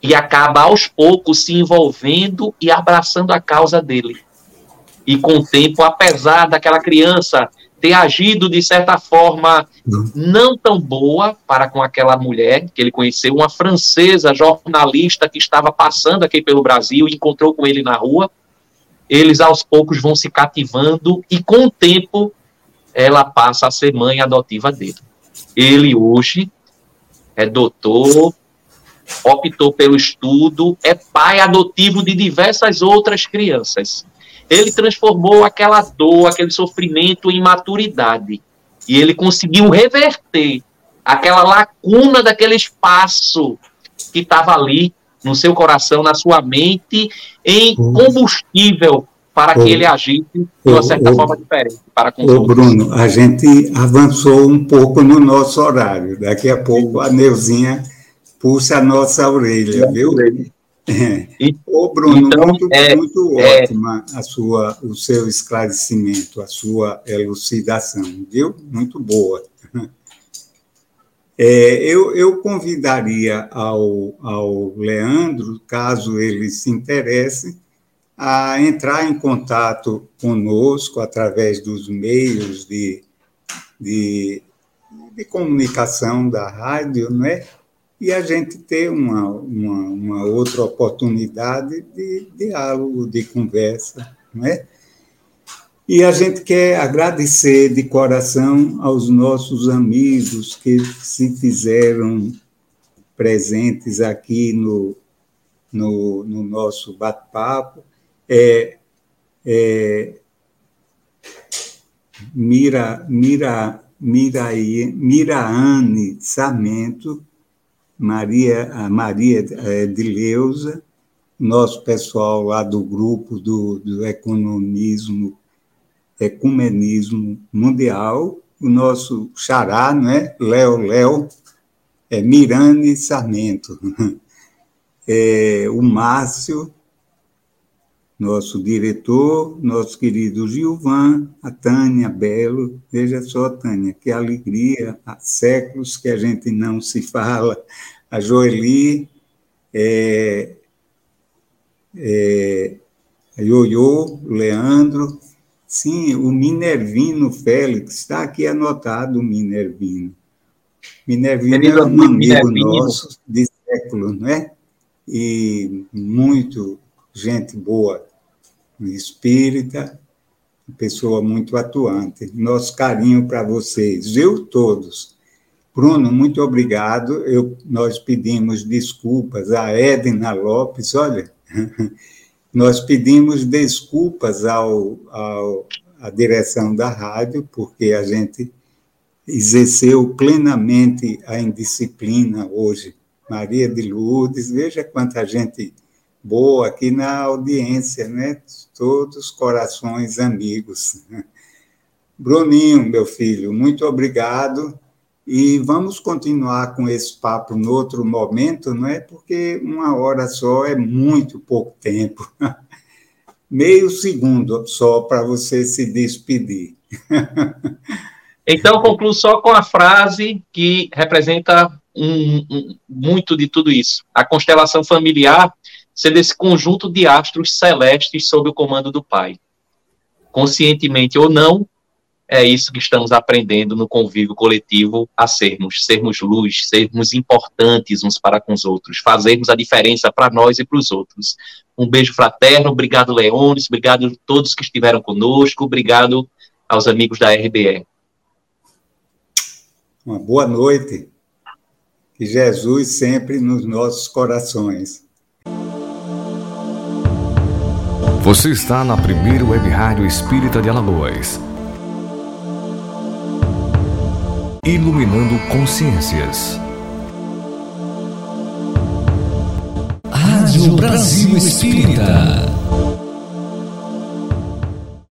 E acaba aos poucos se envolvendo e abraçando a causa dele. E com o tempo, apesar daquela criança ter agido de certa forma não tão boa para com aquela mulher que ele conheceu, uma francesa jornalista que estava passando aqui pelo Brasil e encontrou com ele na rua, eles aos poucos vão se cativando e com o tempo ela passa a ser mãe adotiva dele. Ele hoje é doutor, optou pelo estudo, é pai adotivo de diversas outras crianças. Ele transformou aquela dor, aquele sofrimento em maturidade. E ele conseguiu reverter aquela lacuna daquele espaço que estava ali no seu coração, na sua mente, em combustível para que ele agisse de uma certa forma diferente para com os Bruno, a gente avançou um pouco no nosso horário. Daqui a pouco a Neuzinha puxa a nossa orelha, viu? É. Ô, Bruno, então, muito, é, muito é, ótima a sua, o seu esclarecimento, a sua elucidação, viu? Muito boa. É, eu, eu convidaria ao, ao Leandro, caso ele se interesse, a entrar em contato conosco através dos meios de, de, de comunicação da rádio, não é? E a gente ter uma, uma, uma outra oportunidade de diálogo, de conversa, não é? E a gente quer agradecer de coração aos nossos amigos que se fizeram presentes aqui no, no, no nosso bate-papo é, é, Mira, Mira, Miraane Sarmento, Maria, a Maria é, de Leusa, nosso pessoal lá do grupo do, do economismo, ecumenismo mundial, o nosso xará, né? Léo Léo, é Mirane Sarmento, é, o Márcio, nosso diretor, nosso querido Gilvan, a Tânia Belo. Veja só, Tânia, que alegria, há séculos que a gente não se fala. A Joeli, é, é, a Ioiô, Leandro, sim, o Minervino Félix, está aqui anotado o Minervino. Minervino é um amigo Minervino. nosso de século, não é? E muito gente boa, espírita, pessoa muito atuante. Nosso carinho para vocês, viu, todos. Bruno, muito obrigado. Eu, nós pedimos desculpas a Edna Lopes, olha, nós pedimos desculpas ao, ao, à direção da rádio, porque a gente exerceu plenamente a indisciplina hoje. Maria de Lourdes, veja quanta gente boa aqui na audiência, né? Todos corações amigos. Bruninho, meu filho, muito obrigado. E vamos continuar com esse papo no outro momento, não é? Porque uma hora só é muito pouco tempo. Meio segundo só para você se despedir. Então, concluo só com a frase que representa um, um, muito de tudo isso. A constelação familiar sendo esse conjunto de astros celestes sob o comando do Pai. Conscientemente ou não, é isso que estamos aprendendo no convívio coletivo a sermos, sermos luz, sermos importantes uns para com os outros, fazermos a diferença para nós e para os outros. Um beijo fraterno, obrigado Leones, obrigado a todos que estiveram conosco, obrigado aos amigos da RBE. Uma boa noite. Que Jesus sempre nos nossos corações. Você está na primeira web rádio espírita de Alagoas. Iluminando consciências. Rádio Brasil Espírita.